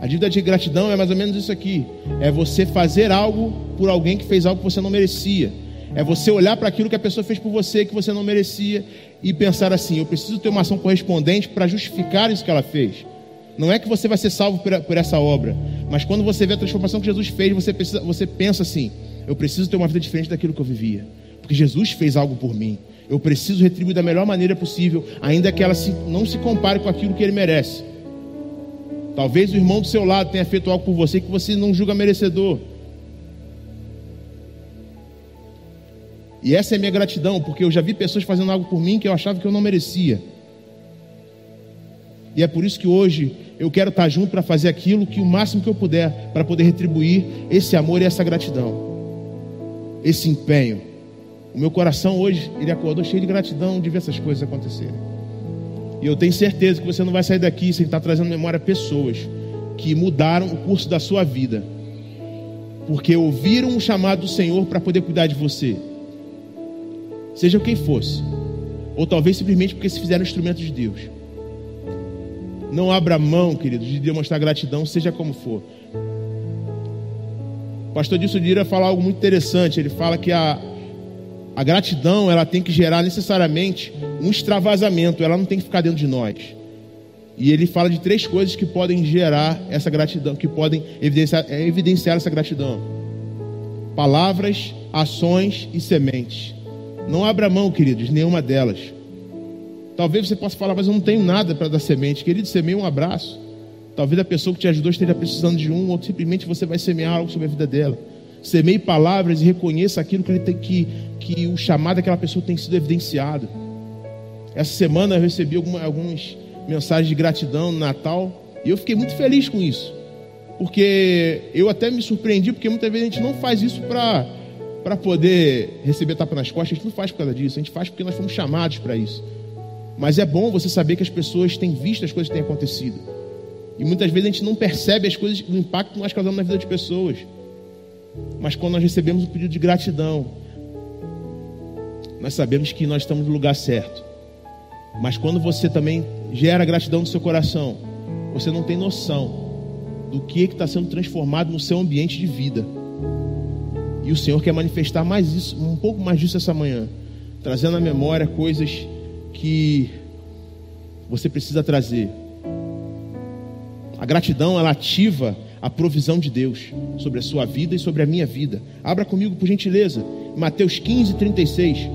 A dívida de gratidão é mais ou menos isso aqui: é você fazer algo por alguém que fez algo que você não merecia. É você olhar para aquilo que a pessoa fez por você que você não merecia e pensar assim: eu preciso ter uma ação correspondente para justificar isso que ela fez. Não é que você vai ser salvo por, essa obra, mas quando você vê a transformação que Jesus fez, você, precisa, você pensa assim: eu preciso ter uma vida diferente daquilo que eu vivia, porque Jesus fez algo por mim. Eu preciso retribuir da melhor maneira possível, ainda que ela se, não se compare com aquilo que ele merece. Talvez o irmão do seu lado tenha feito algo por você que você não julga merecedor. E essa é a minha gratidão, porque eu já vi pessoas fazendo algo por mim que eu achava que eu não merecia. E é por isso que hoje eu quero estar junto para fazer aquilo que o máximo que eu puder para poder retribuir esse amor e essa gratidão. Esse empenho. O meu coração hoje, ele acordou cheio de gratidão de ver essas coisas acontecerem. E eu tenho certeza que você não vai sair daqui sem estar trazendo memória pessoas que mudaram o curso da sua vida. Porque ouviram o chamado do Senhor para poder cuidar de você. Seja quem fosse. Ou talvez simplesmente porque se fizeram instrumento de Deus. Não abra mão, querido, de demonstrar gratidão, seja como for. O pastor Dilson Dira fala algo muito interessante. Ele fala que a, a gratidão, ela tem que gerar necessariamente um extravasamento, ela não tem que ficar dentro de nós. E ele fala de três coisas que podem gerar essa gratidão, que podem evidenciar, evidenciar essa gratidão: palavras, ações e sementes. Não abra mão, queridos, nenhuma delas. Talvez você possa falar, mas eu não tenho nada para dar semente. Querido, semeie um abraço. Talvez a pessoa que te ajudou esteja precisando de um, ou simplesmente você vai semear algo sobre a vida dela. Semeie palavras e reconheça aquilo que, ele tem, que, que o chamado daquela pessoa tem sido evidenciado. Essa semana eu recebi alguma, algumas mensagens de gratidão no Natal e eu fiquei muito feliz com isso. Porque eu até me surpreendi, porque muitas vezes a gente não faz isso para para poder receber tapa nas costas, a gente não faz por causa disso, a gente faz porque nós fomos chamados para isso. Mas é bom você saber que as pessoas têm visto as coisas que têm acontecido. E muitas vezes a gente não percebe as coisas, o impacto que nós causamos na vida de pessoas. Mas quando nós recebemos o pedido de gratidão, nós sabemos que nós estamos no lugar certo. Mas quando você também gera gratidão no seu coração, você não tem noção do que está sendo transformado no seu ambiente de vida. E o Senhor quer manifestar mais isso, um pouco mais disso essa manhã, trazendo à memória coisas que você precisa trazer. A gratidão ela ativa a provisão de Deus sobre a sua vida e sobre a minha vida. Abra comigo, por gentileza, Mateus 15, 36.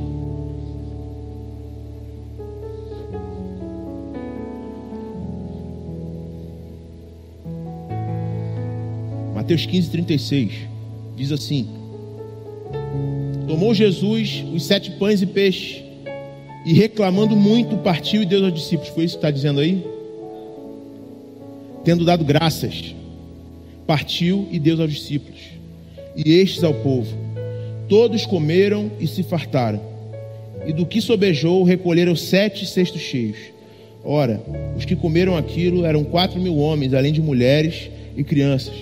Mateus 15, 36. Diz assim: Tomou Jesus os sete pães e peixes, e reclamando muito, partiu e deu aos discípulos. Foi isso que está dizendo aí? Tendo dado graças partiu e deu aos discípulos, e estes ao povo. Todos comeram e se fartaram, e do que sobejou recolheram sete cestos cheios. Ora, os que comeram aquilo eram quatro mil homens, além de mulheres e crianças.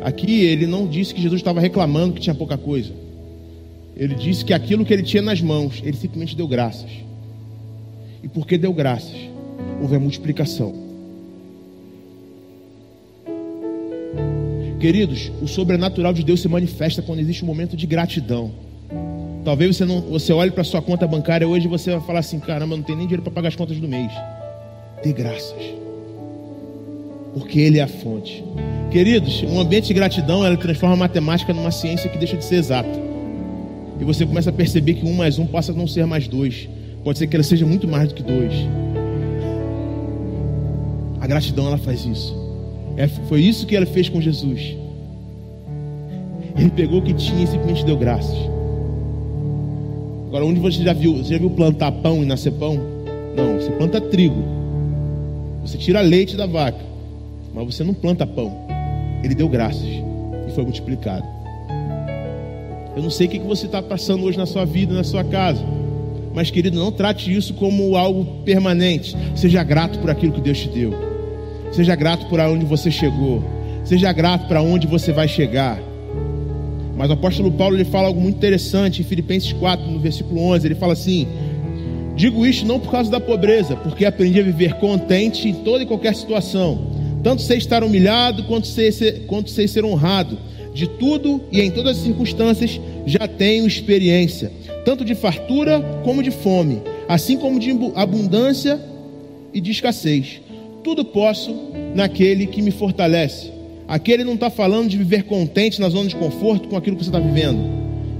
Aqui ele não disse que Jesus estava reclamando que tinha pouca coisa. Ele disse que aquilo que ele tinha nas mãos, ele simplesmente deu graças. E porque deu graças, houve a multiplicação. Queridos, o sobrenatural de Deus se manifesta quando existe um momento de gratidão. Talvez você não, você olhe para sua conta bancária hoje e você vai falar assim: caramba, não tem nem dinheiro para pagar as contas do mês. Dê graças, porque Ele é a fonte. Queridos, um ambiente de gratidão ela transforma a matemática numa ciência que deixa de ser exata. E você começa a perceber que um mais um passa a não ser mais dois. Pode ser que ela seja muito mais do que dois. A gratidão ela faz isso. É, foi isso que ela fez com Jesus. Ele pegou o que tinha e simplesmente deu graças. Agora, onde você já viu? Você já viu plantar pão e nascer pão? Não, você planta trigo. Você tira leite da vaca. Mas você não planta pão. Ele deu graças e foi multiplicado. Eu não sei o que você está passando hoje na sua vida, na sua casa. Mas, querido, não trate isso como algo permanente. Seja grato por aquilo que Deus te deu. Seja grato por onde você chegou. Seja grato para onde você vai chegar. Mas o apóstolo Paulo ele fala algo muito interessante em Filipenses 4, no versículo 11. Ele fala assim: Digo isto não por causa da pobreza, porque aprendi a viver contente em toda e qualquer situação. Tanto sei estar humilhado, quanto sei ser, quanto sei ser honrado. De tudo e em todas as circunstâncias já tenho experiência, tanto de fartura como de fome, assim como de abundância e de escassez. Tudo posso naquele que me fortalece. Aquele não está falando de viver contente na zona de conforto com aquilo que você está vivendo.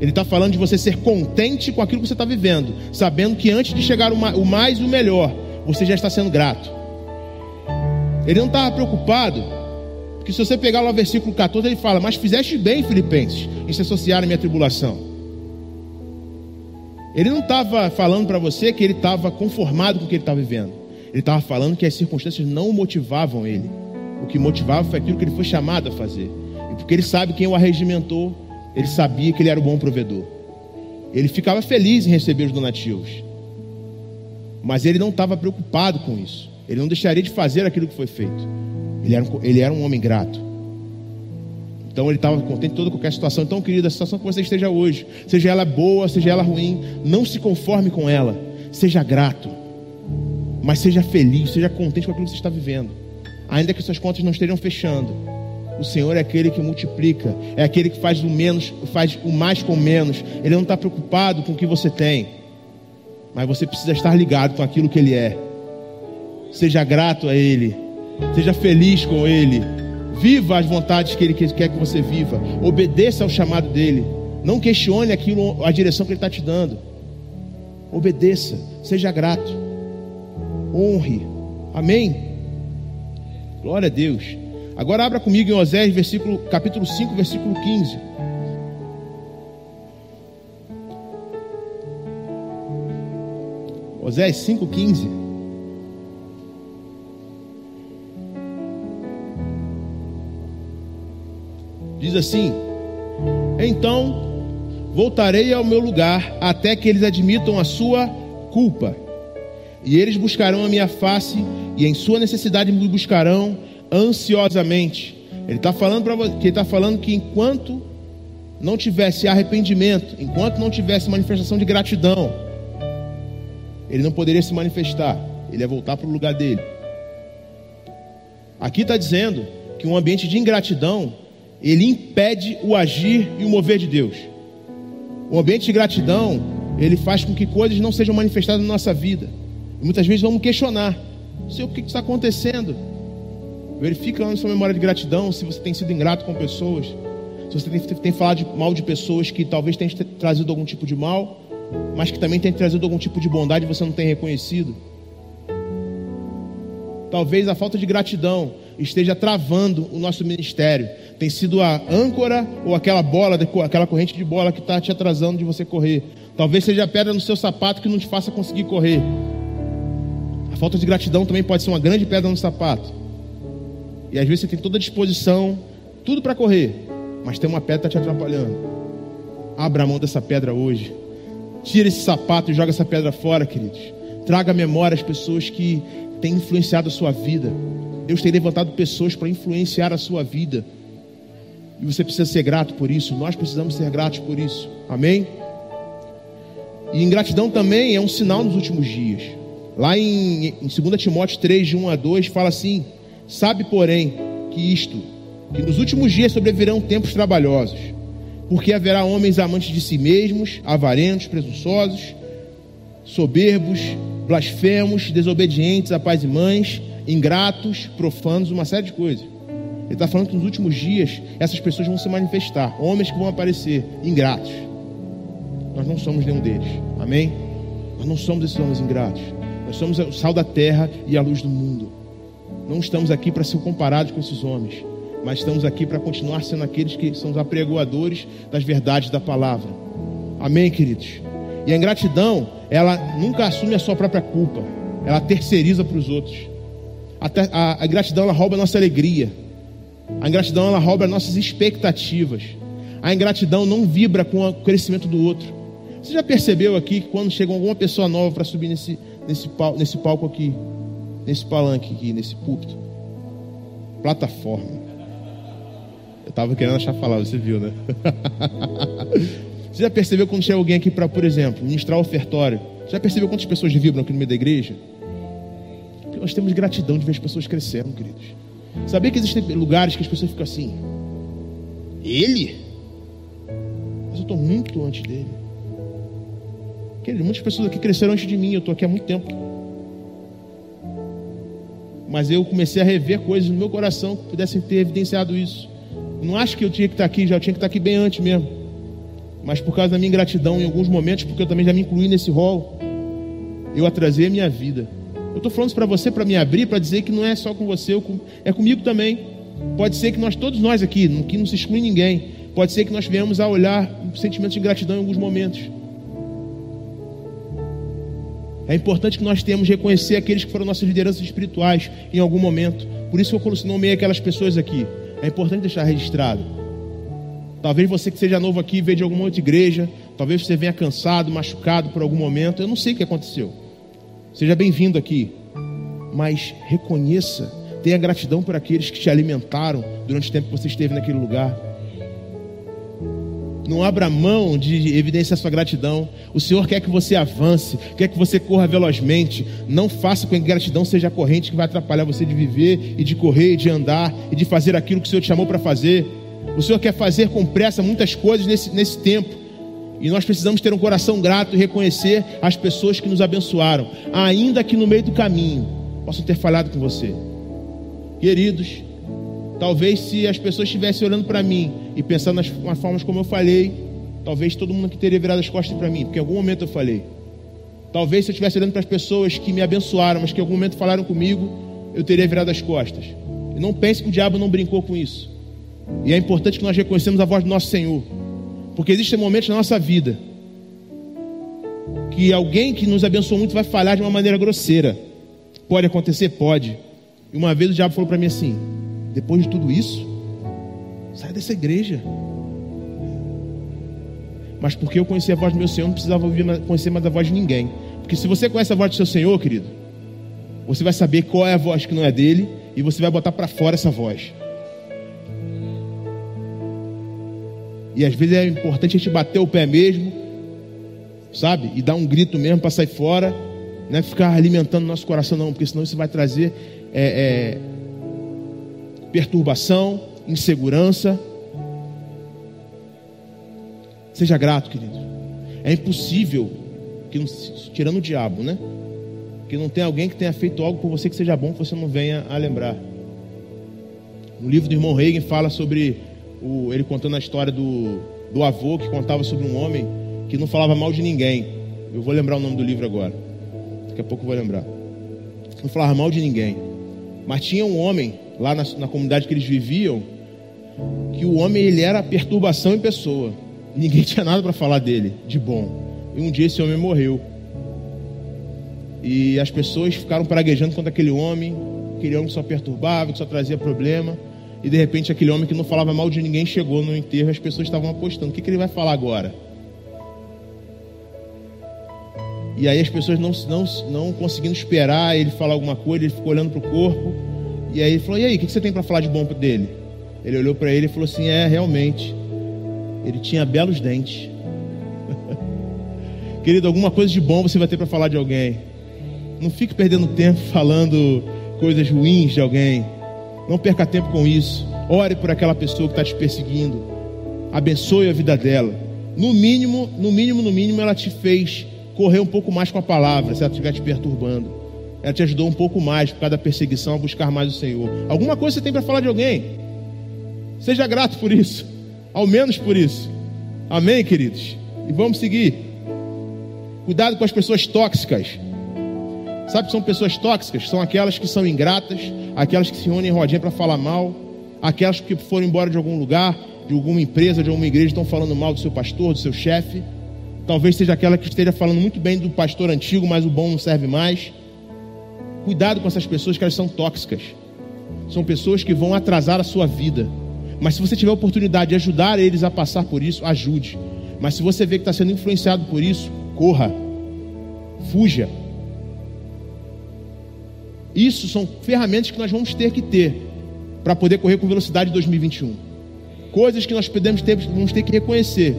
Ele está falando de você ser contente com aquilo que você está vivendo, sabendo que antes de chegar o mais e o melhor, você já está sendo grato. Ele não estava preocupado, porque se você pegar lá o versículo 14, ele fala: Mas fizeste bem, Filipenses, em se associar à minha tribulação. Ele não estava falando para você que ele estava conformado com o que ele estava vivendo. Ele estava falando que as circunstâncias não motivavam ele. O que motivava foi aquilo que ele foi chamado a fazer. E porque ele sabe quem o arregimentou, ele sabia que ele era o bom provedor. Ele ficava feliz em receber os donativos. Mas ele não estava preocupado com isso. Ele não deixaria de fazer aquilo que foi feito. Ele era um, ele era um homem grato. Então ele estava contente em toda qualquer situação. Então, querido, a situação que você esteja hoje, seja ela boa, seja ela ruim, não se conforme com ela. Seja grato. Mas seja feliz, seja contente com aquilo que você está vivendo. Ainda que suas contas não estejam fechando. O Senhor é aquele que multiplica, é aquele que faz o menos, faz o mais com menos. Ele não está preocupado com o que você tem, mas você precisa estar ligado com aquilo que Ele é. Seja grato a Ele, seja feliz com Ele, viva as vontades que Ele quer que você viva, obedeça ao chamado dele. Não questione aquilo, a direção que Ele está te dando. Obedeça, seja grato, honre. Amém. Glória a Deus. Agora abra comigo em Osés, versículo, capítulo 5, versículo 15. Osés 5,15. Diz assim: Então voltarei ao meu lugar até que eles admitam a sua culpa. E eles buscarão a minha face e em sua necessidade me buscarão ansiosamente. Ele está falando para você, ele está falando que enquanto não tivesse arrependimento, enquanto não tivesse manifestação de gratidão, ele não poderia se manifestar. Ele ia voltar para o lugar dele. Aqui está dizendo que um ambiente de ingratidão ele impede o agir e o mover de Deus. O ambiente de gratidão ele faz com que coisas não sejam manifestadas na nossa vida. E muitas vezes vamos questionar. Sei o que está acontecendo. Verifica lá na sua memória de gratidão se você tem sido ingrato com pessoas. Se você tem, tem falado de, mal de pessoas que talvez tenham trazido algum tipo de mal, mas que também tenham trazido algum tipo de bondade e você não tem reconhecido. Talvez a falta de gratidão esteja travando o nosso ministério. Tem sido a âncora ou aquela bola, aquela corrente de bola que está te atrasando de você correr. Talvez seja a pedra no seu sapato que não te faça conseguir correr falta de gratidão também pode ser uma grande pedra no sapato. E às vezes você tem toda a disposição, tudo para correr, mas tem uma pedra que está te atrapalhando. Abra a mão dessa pedra hoje. Tira esse sapato e joga essa pedra fora, queridos. Traga à memória as pessoas que têm influenciado a sua vida. Deus tem levantado pessoas para influenciar a sua vida. E você precisa ser grato por isso. Nós precisamos ser gratos por isso. Amém? E ingratidão também é um sinal nos últimos dias. Lá em, em 2 Timóteo 3, de 1 a 2, fala assim: Sabe, porém, que isto, que nos últimos dias sobrevirão tempos trabalhosos, porque haverá homens amantes de si mesmos, avarentos, presunçosos, soberbos, blasfemos, desobedientes a pais e mães, ingratos, profanos, uma série de coisas. Ele está falando que nos últimos dias essas pessoas vão se manifestar, homens que vão aparecer ingratos. Nós não somos nenhum deles, amém? Nós não somos esses homens ingratos. Nós somos o sal da terra e a luz do mundo. Não estamos aqui para ser comparados com esses homens, mas estamos aqui para continuar sendo aqueles que são os apregoadores das verdades da palavra. Amém, queridos? E a ingratidão, ela nunca assume a sua própria culpa, ela terceiriza para os outros. A, a, a ingratidão, ela rouba a nossa alegria. A ingratidão, ela rouba as nossas expectativas. A ingratidão não vibra com o crescimento do outro. Você já percebeu aqui que quando chega alguma pessoa nova para subir nesse, nesse, palco, nesse palco aqui, nesse palanque aqui, nesse púlpito. Plataforma. Eu estava querendo achar falar, você viu, né? você já percebeu quando chega alguém aqui para, por exemplo, ministrar ofertório? Você já percebeu quantas pessoas vibram aqui no meio da igreja? Nós temos gratidão de ver as pessoas crescendo, queridos. Sabia que existem lugares que as pessoas ficam assim? Ele? Mas eu estou muito antes dele. Muitas pessoas aqui cresceram antes de mim, eu estou aqui há muito tempo. Mas eu comecei a rever coisas no meu coração que pudessem ter evidenciado isso. Não acho que eu tinha que estar aqui, já tinha que estar aqui bem antes mesmo. Mas por causa da minha ingratidão em alguns momentos, porque eu também já me incluí nesse rol, eu atrasei a minha vida. Eu estou falando isso para você, para me abrir, para dizer que não é só com você, é comigo também. Pode ser que nós, todos nós aqui, que não se exclui ninguém, pode ser que nós venhamos a olhar um sentimento de gratidão em alguns momentos. É importante que nós tenhamos reconhecer aqueles que foram nossas lideranças espirituais em algum momento. Por isso eu nomeei aquelas pessoas aqui. É importante deixar registrado. Talvez você que seja novo aqui veja de alguma outra igreja, talvez você venha cansado, machucado por algum momento. Eu não sei o que aconteceu. Seja bem-vindo aqui. Mas reconheça, tenha gratidão por aqueles que te alimentaram durante o tempo que você esteve naquele lugar. Não abra mão de evidenciar sua gratidão. O Senhor quer que você avance, quer que você corra velozmente. Não faça com que a gratidão seja a corrente que vai atrapalhar você de viver e de correr, e de andar e de fazer aquilo que o Senhor te chamou para fazer. O Senhor quer fazer com pressa muitas coisas nesse, nesse tempo. E nós precisamos ter um coração grato e reconhecer as pessoas que nos abençoaram, ainda que no meio do caminho possam ter falhado com você. Queridos, Talvez se as pessoas estivessem olhando para mim e pensando nas, nas formas como eu falei, talvez todo mundo aqui teria virado as costas para mim, porque em algum momento eu falei. Talvez se eu estivesse olhando para as pessoas que me abençoaram, mas que em algum momento falaram comigo, eu teria virado as costas. E não pense que o diabo não brincou com isso. E é importante que nós reconhecemos a voz do nosso Senhor. Porque existem momentos na nossa vida que alguém que nos abençoou muito vai falhar de uma maneira grosseira. Pode acontecer? Pode. E uma vez o diabo falou para mim assim: depois de tudo isso, sai dessa igreja. Mas porque eu conheci a voz do meu Senhor, não precisava ouvir, conhecer mais a voz de ninguém. Porque se você conhece a voz do seu Senhor, querido, você vai saber qual é a voz que não é dele e você vai botar para fora essa voz. E às vezes é importante a gente bater o pé mesmo, sabe? E dar um grito mesmo para sair fora, não é ficar alimentando nosso coração, não, porque senão isso vai trazer é, é, perturbação, insegurança. Seja grato, querido. É impossível que tirando o diabo, né? Que não tenha alguém que tenha feito algo por você que seja bom que você não venha a lembrar. No livro do irmão Reagan fala sobre o, ele contando a história do, do avô que contava sobre um homem que não falava mal de ninguém. Eu vou lembrar o nome do livro agora. Daqui a pouco eu vou lembrar. Não falava mal de ninguém. Mas tinha um homem lá na, na comunidade que eles viviam, que o homem ele era perturbação em pessoa. Ninguém tinha nada para falar dele de bom. E um dia esse homem morreu. E as pessoas ficaram praguejando contra aquele homem, aquele homem que só perturbava, que só trazia problema. E de repente aquele homem que não falava mal de ninguém chegou no enterro, as pessoas estavam apostando. O que, que ele vai falar agora? E aí as pessoas não, não, não conseguindo esperar ele falar alguma coisa, ele ficou olhando para o corpo. E aí ele falou: E aí, o que você tem para falar de bom dele? Ele olhou para ele e falou assim: É, realmente, ele tinha belos dentes. Querido, alguma coisa de bom você vai ter para falar de alguém. Não fique perdendo tempo falando coisas ruins de alguém. Não perca tempo com isso. Ore por aquela pessoa que está te perseguindo. Abençoe a vida dela. No mínimo, no mínimo, no mínimo, ela te fez correr um pouco mais com a palavra, se ela estiver te perturbando ela te ajudou um pouco mais por causa da perseguição a buscar mais o Senhor. Alguma coisa você tem para falar de alguém. Seja grato por isso, ao menos por isso. Amém, queridos? E vamos seguir. Cuidado com as pessoas tóxicas. Sabe que são pessoas tóxicas? São aquelas que são ingratas, aquelas que se unem em rodinha para falar mal, aquelas que foram embora de algum lugar, de alguma empresa, de alguma igreja, estão falando mal do seu pastor, do seu chefe. Talvez seja aquela que esteja falando muito bem do pastor antigo, mas o bom não serve mais. Cuidado com essas pessoas que elas são tóxicas. São pessoas que vão atrasar a sua vida. Mas se você tiver a oportunidade de ajudar eles a passar por isso, ajude. Mas se você vê que está sendo influenciado por isso, corra. Fuja. Isso são ferramentas que nós vamos ter que ter para poder correr com velocidade em 2021. Coisas que nós podemos ter, vamos ter que reconhecer.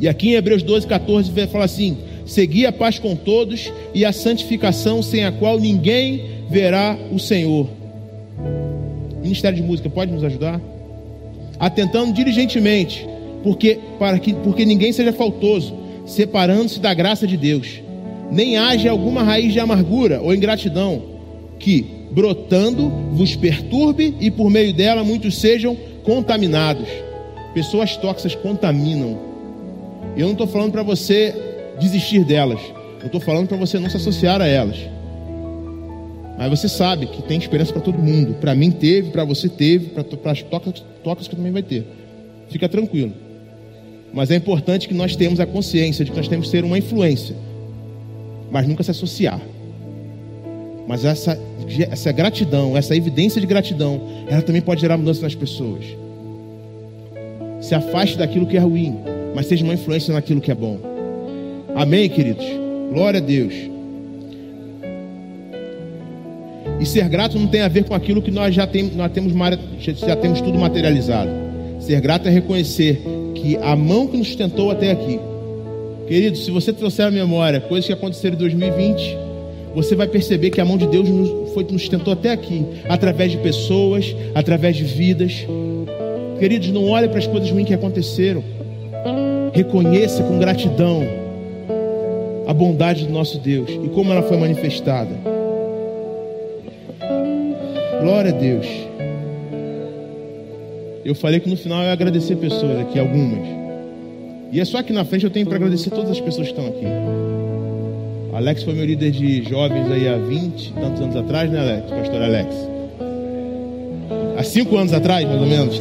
E aqui em Hebreus 12, 14, fala assim: Segui a paz com todos e a santificação sem a qual ninguém verá o Senhor. Ministério de Música pode nos ajudar? Atentando diligentemente, porque para que porque ninguém seja faltoso, separando-se da graça de Deus. Nem haja alguma raiz de amargura ou ingratidão que, brotando, vos perturbe e por meio dela muitos sejam contaminados. Pessoas tóxicas contaminam. Eu não estou falando para você desistir delas. Eu estou falando para você não se associar a elas. Mas você sabe que tem esperança para todo mundo. Para mim teve, para você teve, para as tocas que também vai ter. Fica tranquilo. Mas é importante que nós tenhamos a consciência de que nós temos que ser uma influência, mas nunca se associar. Mas essa, essa gratidão, essa evidência de gratidão, ela também pode gerar mudança nas pessoas. Se afaste daquilo que é ruim, mas seja uma influência naquilo que é bom. Amém, queridos? Glória a Deus. E ser grato não tem a ver com aquilo que nós já, tem, nós temos, já temos tudo materializado. Ser grato é reconhecer que a mão que nos sustentou até aqui. Querido, se você trouxer à memória coisas que aconteceram em 2020, você vai perceber que a mão de Deus nos, foi, nos sustentou até aqui, através de pessoas, através de vidas. Queridos, não olhe para as coisas ruins que aconteceram. Reconheça com gratidão a bondade do nosso Deus e como ela foi manifestada. Glória a Deus. Eu falei que no final eu ia agradecer pessoas aqui, algumas. E é só aqui na frente eu tenho para agradecer todas as pessoas que estão aqui. Alex foi meu líder de jovens aí há 20 tantos anos atrás, né, Alex? Pastor Alex. Há 5 anos atrás, mais ou menos.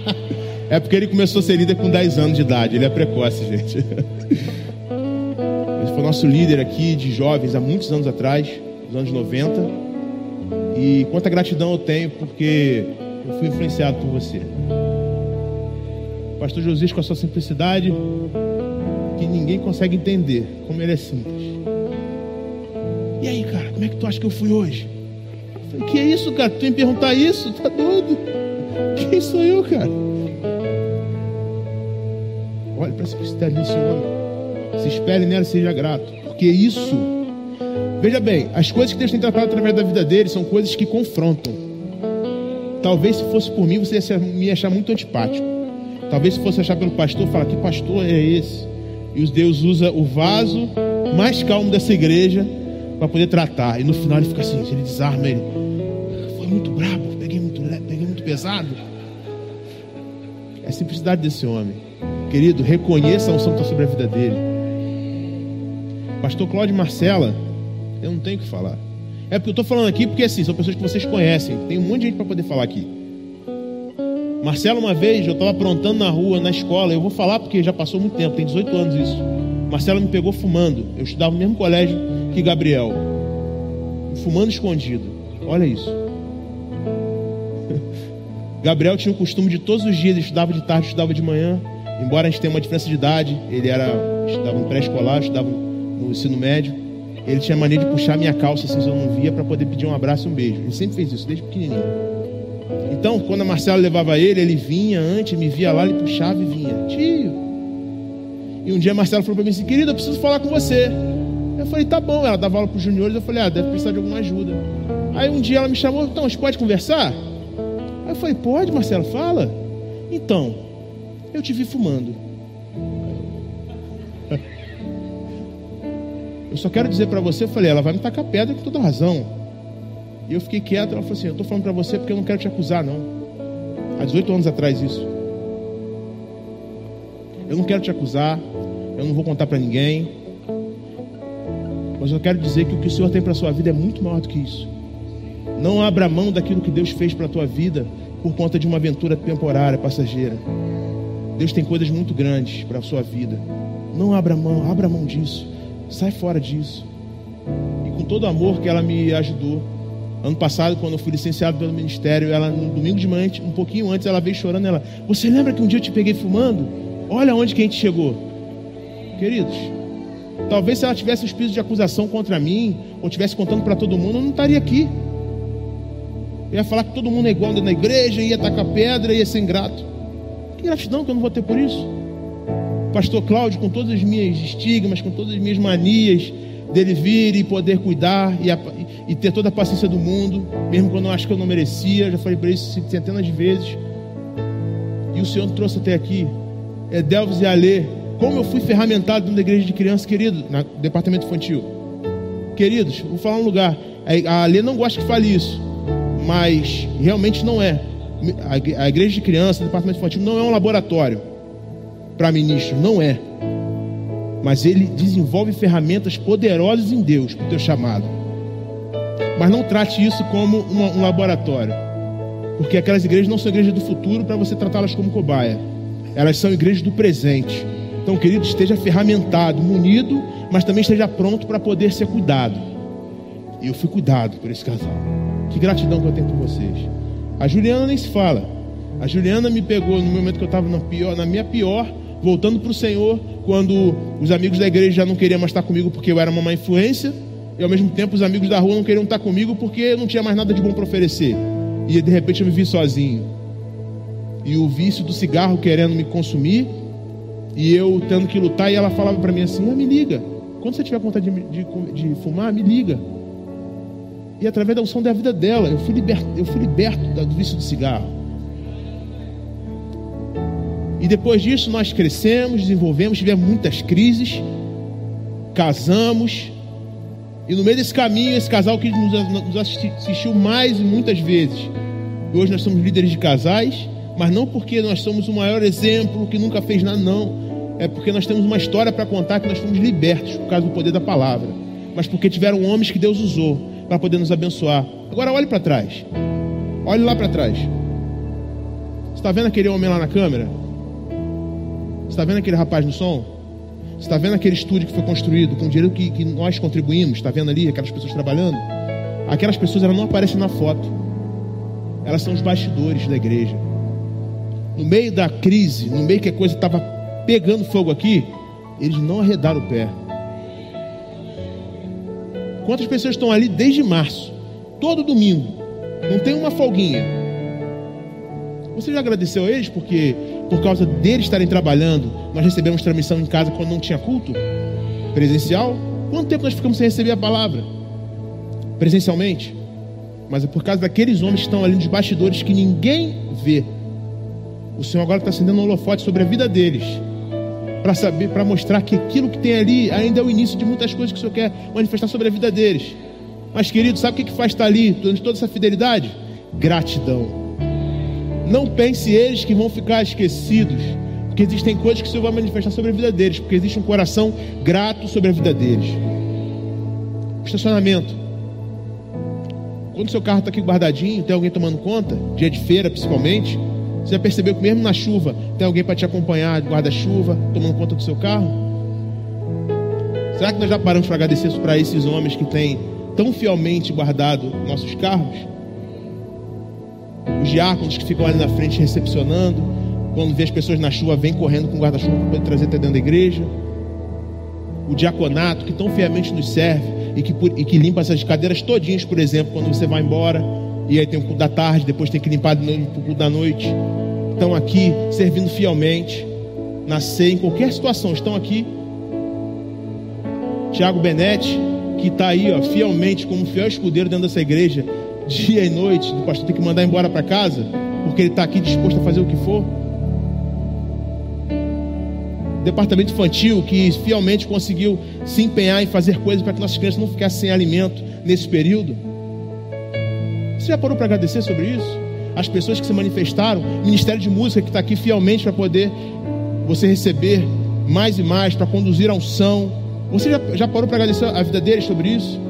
é porque ele começou a ser líder com 10 anos de idade. Ele é precoce, gente. Ele foi nosso líder aqui de jovens há muitos anos atrás, nos anos 90. E quanta gratidão eu tenho porque eu fui influenciado por você. Pastor Josias, com a sua simplicidade, que ninguém consegue entender como ele é simples. E aí, cara, como é que tu acha que eu fui hoje? Eu falei, que é isso, cara? Tu me perguntar isso? Tá doido? Quem sou eu, cara? Olha para a simplicidade desse homem. Se espere nela e seja grato. Porque isso Veja bem, as coisas que Deus tem tratado através da vida dele são coisas que confrontam. Talvez se fosse por mim, você ia me achar muito antipático. Talvez se fosse achar pelo pastor, falar que pastor é esse? E os Deus usa o vaso mais calmo dessa igreja para poder tratar. E no final ele fica assim, ele desarma ele. Foi muito brabo, peguei muito, peguei muito pesado. É a simplicidade desse homem. Querido, reconheça a unção que está sobre a vida dele. Pastor Cláudio Marcela eu não tenho o que falar. É porque eu estou falando aqui porque assim, são pessoas que vocês conhecem. Tem um monte de gente para poder falar aqui. Marcelo, uma vez, eu estava aprontando na rua, na escola. Eu vou falar porque já passou muito tempo, tem 18 anos isso. Marcelo me pegou fumando. Eu estudava no mesmo colégio que Gabriel. Fumando escondido. Olha isso. Gabriel tinha o costume de todos os dias, estudava de tarde, estudava de manhã. Embora a gente tenha uma diferença de idade, ele era estudava no pré-escolar, estudava no ensino médio. Ele tinha mania de puxar minha calça assim, eu não via para poder pedir um abraço e um beijo. Ele sempre fez isso, desde pequenininho. Então, quando a Marcela levava ele, ele vinha antes, me via lá, ele puxava e vinha. Tio. E um dia a Marcela falou para mim assim: Querida, eu preciso falar com você. Eu falei: Tá bom. Ela dava aula para os juniores. Eu falei: Ah, deve precisar de alguma ajuda. Aí um dia ela me chamou: Então, a gente pode conversar? Aí eu falei: Pode, Marcela, fala. Então, eu te vi fumando. Eu só quero dizer para você, eu falei, ela vai me tacar pedra com toda razão. E eu fiquei quieto, ela falou assim, eu estou falando para você porque eu não quero te acusar, não. Há 18 anos atrás isso. Eu não quero te acusar, eu não vou contar para ninguém. Mas eu quero dizer que o que o Senhor tem para a sua vida é muito maior do que isso. Não abra mão daquilo que Deus fez para a tua vida por conta de uma aventura temporária, passageira. Deus tem coisas muito grandes para a sua vida. Não abra mão, abra mão disso. Sai fora disso. E com todo o amor que ela me ajudou. Ano passado, quando eu fui licenciado pelo ministério, ela no domingo de manhã, um pouquinho antes, ela veio chorando. Ela, você lembra que um dia eu te peguei fumando? Olha onde que a gente chegou, queridos. Talvez se ela tivesse um espírito de acusação contra mim, ou tivesse contando para todo mundo, eu não estaria aqui. Eu ia falar que todo mundo é igual na igreja, ia tacar pedra, ia ser ingrato. Que gratidão que eu não vou ter por isso pastor Cláudio, com todas as minhas estigmas, com todas as minhas manias, dele vir e poder cuidar e, a, e ter toda a paciência do mundo, mesmo quando eu acho que eu não merecia. Já falei para isso centenas de vezes. E o Senhor me trouxe até aqui. É Delves e Alê. Como eu fui ferramentado da igreja de criança, querido, no departamento infantil. Queridos, vou falar um lugar. A Alê não gosta que fale isso, mas realmente não é. A igreja de criança, o departamento infantil, não é um laboratório para ministros, não é mas ele desenvolve ferramentas poderosas em Deus para o teu chamado. Mas não trate isso como uma, um laboratório, porque aquelas igrejas não são igrejas do futuro para você tratá-las como cobaia, elas são igrejas do presente. Então, querido, esteja ferramentado, munido, mas também esteja pronto para poder ser cuidado. E eu fui cuidado por esse casal. Que gratidão que eu tenho por vocês. A Juliana nem se fala. A Juliana me pegou no momento que eu estava na, na minha pior voltando para o Senhor, quando os amigos da igreja já não queriam mais estar comigo porque eu era uma má influência, e ao mesmo tempo os amigos da rua não queriam estar comigo porque eu não tinha mais nada de bom para oferecer. E de repente eu me vi sozinho. E o vício do cigarro querendo me consumir, e eu tendo que lutar, e ela falava para mim assim: ah, me liga. Quando você tiver vontade de, de, de, fumar, me liga. E através da unção da vida dela, eu fui liberto, eu fui liberto do vício do cigarro. E depois disso nós crescemos, desenvolvemos, tivemos muitas crises, casamos. E no meio desse caminho, esse casal que nos assistiu mais e muitas vezes. E hoje nós somos líderes de casais, mas não porque nós somos o maior exemplo que nunca fez nada, não. É porque nós temos uma história para contar que nós fomos libertos por causa do poder da palavra. Mas porque tiveram homens que Deus usou para poder nos abençoar. Agora olhe para trás. Olhe lá para trás. Você está vendo aquele homem lá na câmera? Está vendo aquele rapaz no som? está vendo aquele estúdio que foi construído com o dinheiro que, que nós contribuímos? Está vendo ali aquelas pessoas trabalhando? Aquelas pessoas elas não aparecem na foto. Elas são os bastidores da igreja. No meio da crise, no meio que a coisa estava pegando fogo aqui, eles não arredaram o pé. Quantas pessoas estão ali desde março? Todo domingo. Não tem uma folguinha. Você já agradeceu a eles porque por causa deles estarem trabalhando, nós recebemos transmissão em casa quando não tinha culto presencial. Quanto tempo nós ficamos sem receber a palavra presencialmente? Mas é por causa daqueles homens que estão ali nos bastidores que ninguém vê. O Senhor agora está acendendo um holofote sobre a vida deles, para saber, para mostrar que aquilo que tem ali ainda é o início de muitas coisas que o Senhor quer manifestar sobre a vida deles. Mas, querido, sabe o que faz estar ali durante toda essa fidelidade? Gratidão. Não pense eles que vão ficar esquecidos, porque existem coisas que o Senhor vai manifestar sobre a vida deles, porque existe um coração grato sobre a vida deles. Estacionamento. Quando seu carro está aqui guardadinho, tem alguém tomando conta, dia de feira principalmente, você já percebeu que mesmo na chuva tem alguém para te acompanhar, guarda-chuva, tomando conta do seu carro? Será que nós já paramos para agradecer para esses homens que têm tão fielmente guardado nossos carros? Os diáconos que ficam ali na frente recepcionando, quando vê as pessoas na chuva, vem correndo com guarda-chuva para poder trazer até dentro da igreja. O diaconato que tão fielmente nos serve e que, e que limpa essas cadeiras todinhas, por exemplo, quando você vai embora, e aí tem o culto da tarde, depois tem que limpar o culto da noite. Estão aqui servindo fielmente, na ceia, em qualquer situação, estão aqui. Tiago Benetti, que está aí ó, fielmente como fiel escudeiro dentro dessa igreja, dia e noite, o pastor tem que mandar embora para casa, porque ele está aqui disposto a fazer o que for. Departamento infantil que fielmente conseguiu se empenhar em fazer coisas para que nossas crianças não ficassem sem alimento nesse período. Você já parou para agradecer sobre isso? As pessoas que se manifestaram, Ministério de Música que está aqui fielmente para poder você receber mais e mais, para conduzir a unção. Você já, já parou para agradecer a vida deles sobre isso?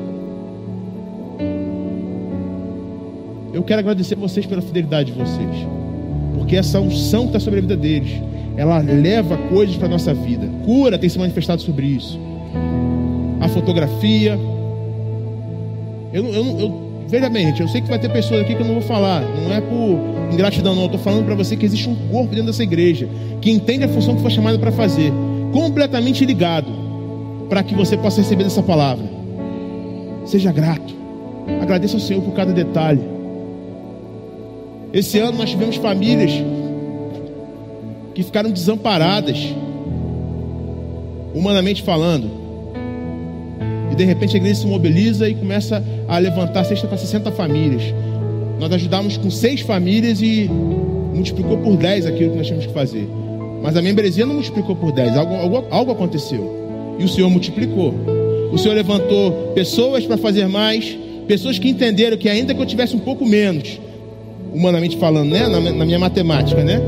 Quero agradecer vocês pela fidelidade de vocês. Porque essa unção que está sobre a vida deles, ela leva coisas para a nossa vida. Cura tem se manifestado sobre isso. A fotografia. Eu, eu, eu, veja bem, gente, eu sei que vai ter pessoas aqui que eu não vou falar. Não é por ingratidão, não. Eu estou falando para você que existe um corpo dentro dessa igreja que entende a função que foi chamado para fazer, completamente ligado, para que você possa receber essa palavra. Seja grato. Agradeça ao Senhor por cada detalhe. Esse ano nós tivemos famílias que ficaram desamparadas, humanamente falando. E de repente a igreja se mobiliza e começa a levantar cesta para 60 famílias. Nós ajudamos com seis famílias e multiplicou por 10 aquilo que nós tínhamos que fazer. Mas a membresia não multiplicou por 10, algo, algo, algo aconteceu. E o Senhor multiplicou. O Senhor levantou pessoas para fazer mais, pessoas que entenderam que ainda que eu tivesse um pouco menos, humanamente falando, né? Na, na minha matemática, né?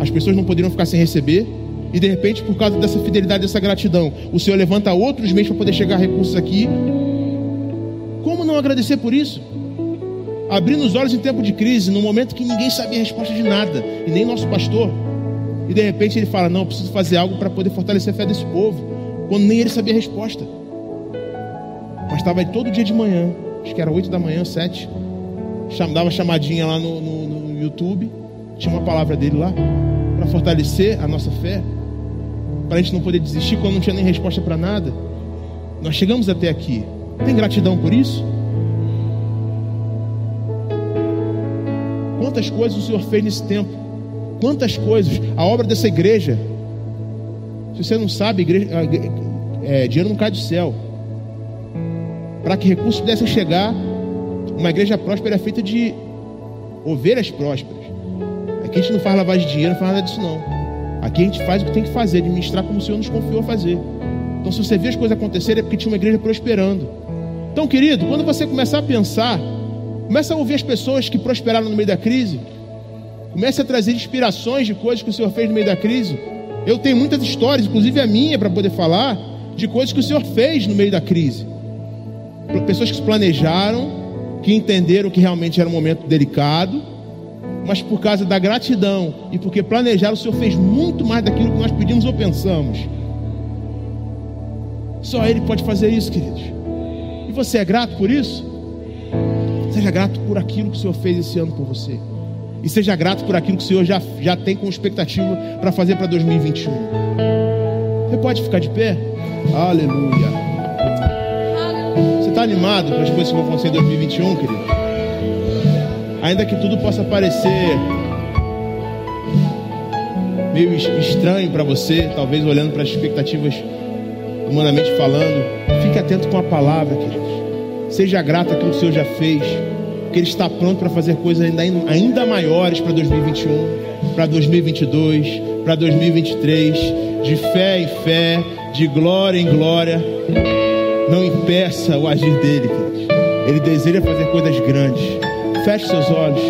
As pessoas não poderiam ficar sem receber. E de repente, por causa dessa fidelidade, dessa gratidão, o Senhor levanta outros meios para poder chegar a recursos aqui. Como não agradecer por isso? Abrindo os olhos em tempo de crise, no momento que ninguém sabia a resposta de nada, e nem nosso pastor. E de repente ele fala: Não, preciso fazer algo para poder fortalecer a fé desse povo, quando nem ele sabia a resposta. Mas estava aí todo dia de manhã, acho que era 8 da manhã, 7, dava chamadinha lá no, no, no YouTube, tinha uma palavra dele lá, para fortalecer a nossa fé, para a gente não poder desistir quando não tinha nem resposta para nada. Nós chegamos até aqui. Tem gratidão por isso? Quantas coisas o Senhor fez nesse tempo? Quantas coisas? A obra dessa igreja. Se você não sabe, igreja, é, dinheiro não cai do céu. Para que recursos pudessem chegar, uma igreja próspera é feita de ovelhas prósperas. Aqui a gente não faz lavagem de dinheiro, não faz nada disso não. Aqui a gente faz o que tem que fazer, administrar como o Senhor nos confiou a fazer. Então, se você vê as coisas acontecerem, é porque tinha uma igreja prosperando. Então, querido, quando você começar a pensar, começa a ouvir as pessoas que prosperaram no meio da crise, comece a trazer inspirações de coisas que o Senhor fez no meio da crise. Eu tenho muitas histórias, inclusive a minha, para poder falar, de coisas que o Senhor fez no meio da crise. Pessoas que se planejaram, que entenderam que realmente era um momento delicado, mas por causa da gratidão e porque planejaram, o Senhor fez muito mais daquilo que nós pedimos ou pensamos. Só Ele pode fazer isso, queridos. E você é grato por isso? Seja grato por aquilo que o Senhor fez esse ano por você. E seja grato por aquilo que o Senhor já, já tem com expectativa para fazer para 2021. Você pode ficar de pé? Aleluia. Animado para as coisas que vão acontecer em 2021, querido? Ainda que tudo possa parecer meio estranho para você, talvez olhando para as expectativas humanamente falando, fique atento com a palavra, querido. Seja grato àquilo que o Senhor já fez, que Ele está pronto para fazer coisas ainda, ainda maiores para 2021, para 2022, para 2023, de fé em fé, de glória em glória. Não impeça o agir dele. Ele deseja fazer coisas grandes. Feche seus olhos.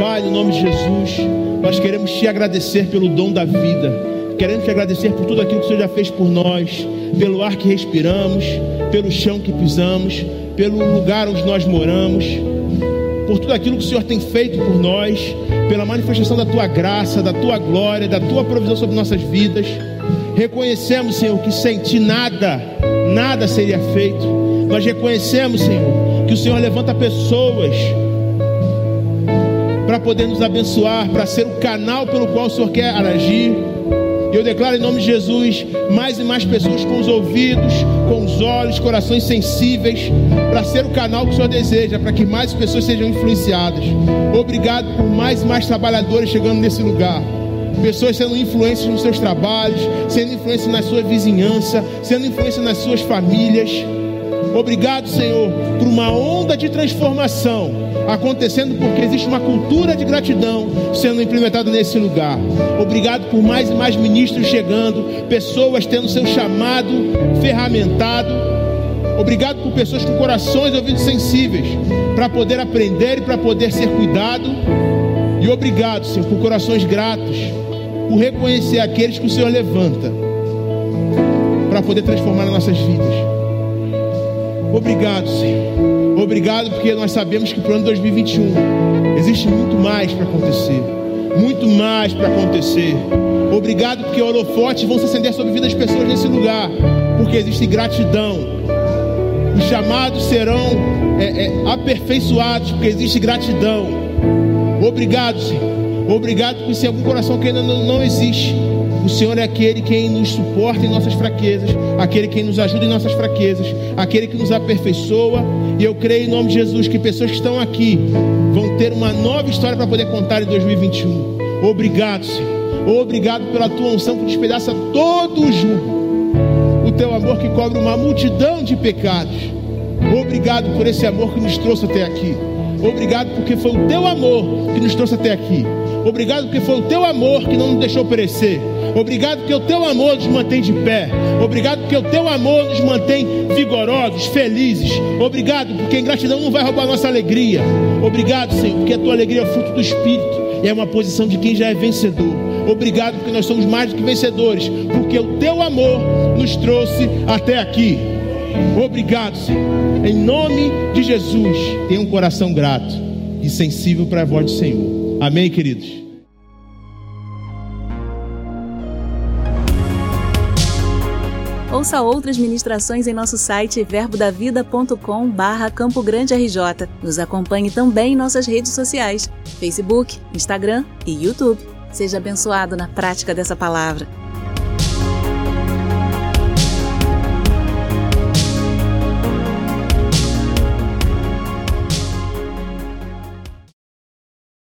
Pai, no nome de Jesus, nós queremos te agradecer pelo dom da vida. Queremos te agradecer por tudo aquilo que o Senhor já fez por nós, pelo ar que respiramos, pelo chão que pisamos, pelo lugar onde nós moramos, por tudo aquilo que o Senhor tem feito por nós, pela manifestação da tua graça, da tua glória, da tua provisão sobre nossas vidas. Reconhecemos, Senhor, que sem ti nada nada seria feito. Nós reconhecemos, Senhor, que o Senhor levanta pessoas para poder nos abençoar, para ser o canal pelo qual o Senhor quer agir. Eu declaro em nome de Jesus mais e mais pessoas com os ouvidos, com os olhos, corações sensíveis, para ser o canal que o Senhor deseja, para que mais pessoas sejam influenciadas. Obrigado por mais e mais trabalhadores chegando nesse lugar pessoas sendo influências nos seus trabalhos, sendo influências na sua vizinhança, sendo influências nas suas famílias. Obrigado, Senhor, por uma onda de transformação acontecendo porque existe uma cultura de gratidão sendo implementada nesse lugar. Obrigado por mais e mais ministros chegando, pessoas tendo seu chamado ferramentado. Obrigado por pessoas com corações e ouvidos sensíveis para poder aprender e para poder ser cuidado. E obrigado, Senhor, por corações gratos por reconhecer aqueles que o Senhor levanta para poder transformar as nossas vidas. Obrigado, Senhor. Obrigado porque nós sabemos que para o ano 2021 existe muito mais para acontecer. Muito mais para acontecer. Obrigado porque holofotes vão se acender sobre a vida das pessoas nesse lugar. Porque existe gratidão. Os chamados serão é, é, aperfeiçoados porque existe gratidão. Obrigado, Senhor. Obrigado por se algum coração que ainda não, não existe. O Senhor é aquele quem nos suporta em nossas fraquezas, aquele quem nos ajuda em nossas fraquezas, aquele que nos aperfeiçoa. E eu creio em nome de Jesus que pessoas que estão aqui vão ter uma nova história para poder contar em 2021. Obrigado, Senhor. Obrigado pela tua unção que despedaça todo o jugo teu amor que cobre uma multidão de pecados. Obrigado por esse amor que nos trouxe até aqui. Obrigado porque foi o teu amor que nos trouxe até aqui. Obrigado porque foi o teu amor que não nos deixou perecer. Obrigado porque o teu amor nos mantém de pé. Obrigado porque o teu amor nos mantém vigorosos, felizes. Obrigado porque a ingratidão não vai roubar nossa alegria. Obrigado, Senhor, porque a tua alegria é fruto do Espírito e é uma posição de quem já é vencedor. Obrigado porque nós somos mais do que vencedores, porque o teu amor nos trouxe até aqui. Obrigado, Senhor. Em nome de Jesus, tenha um coração grato e sensível para a voz do Senhor. Amém, queridos. Ouça outras ministrações em nosso site verbodavida.com barra Campo Grande RJ. Nos acompanhe também em nossas redes sociais, Facebook, Instagram e YouTube. Seja abençoado na prática dessa palavra.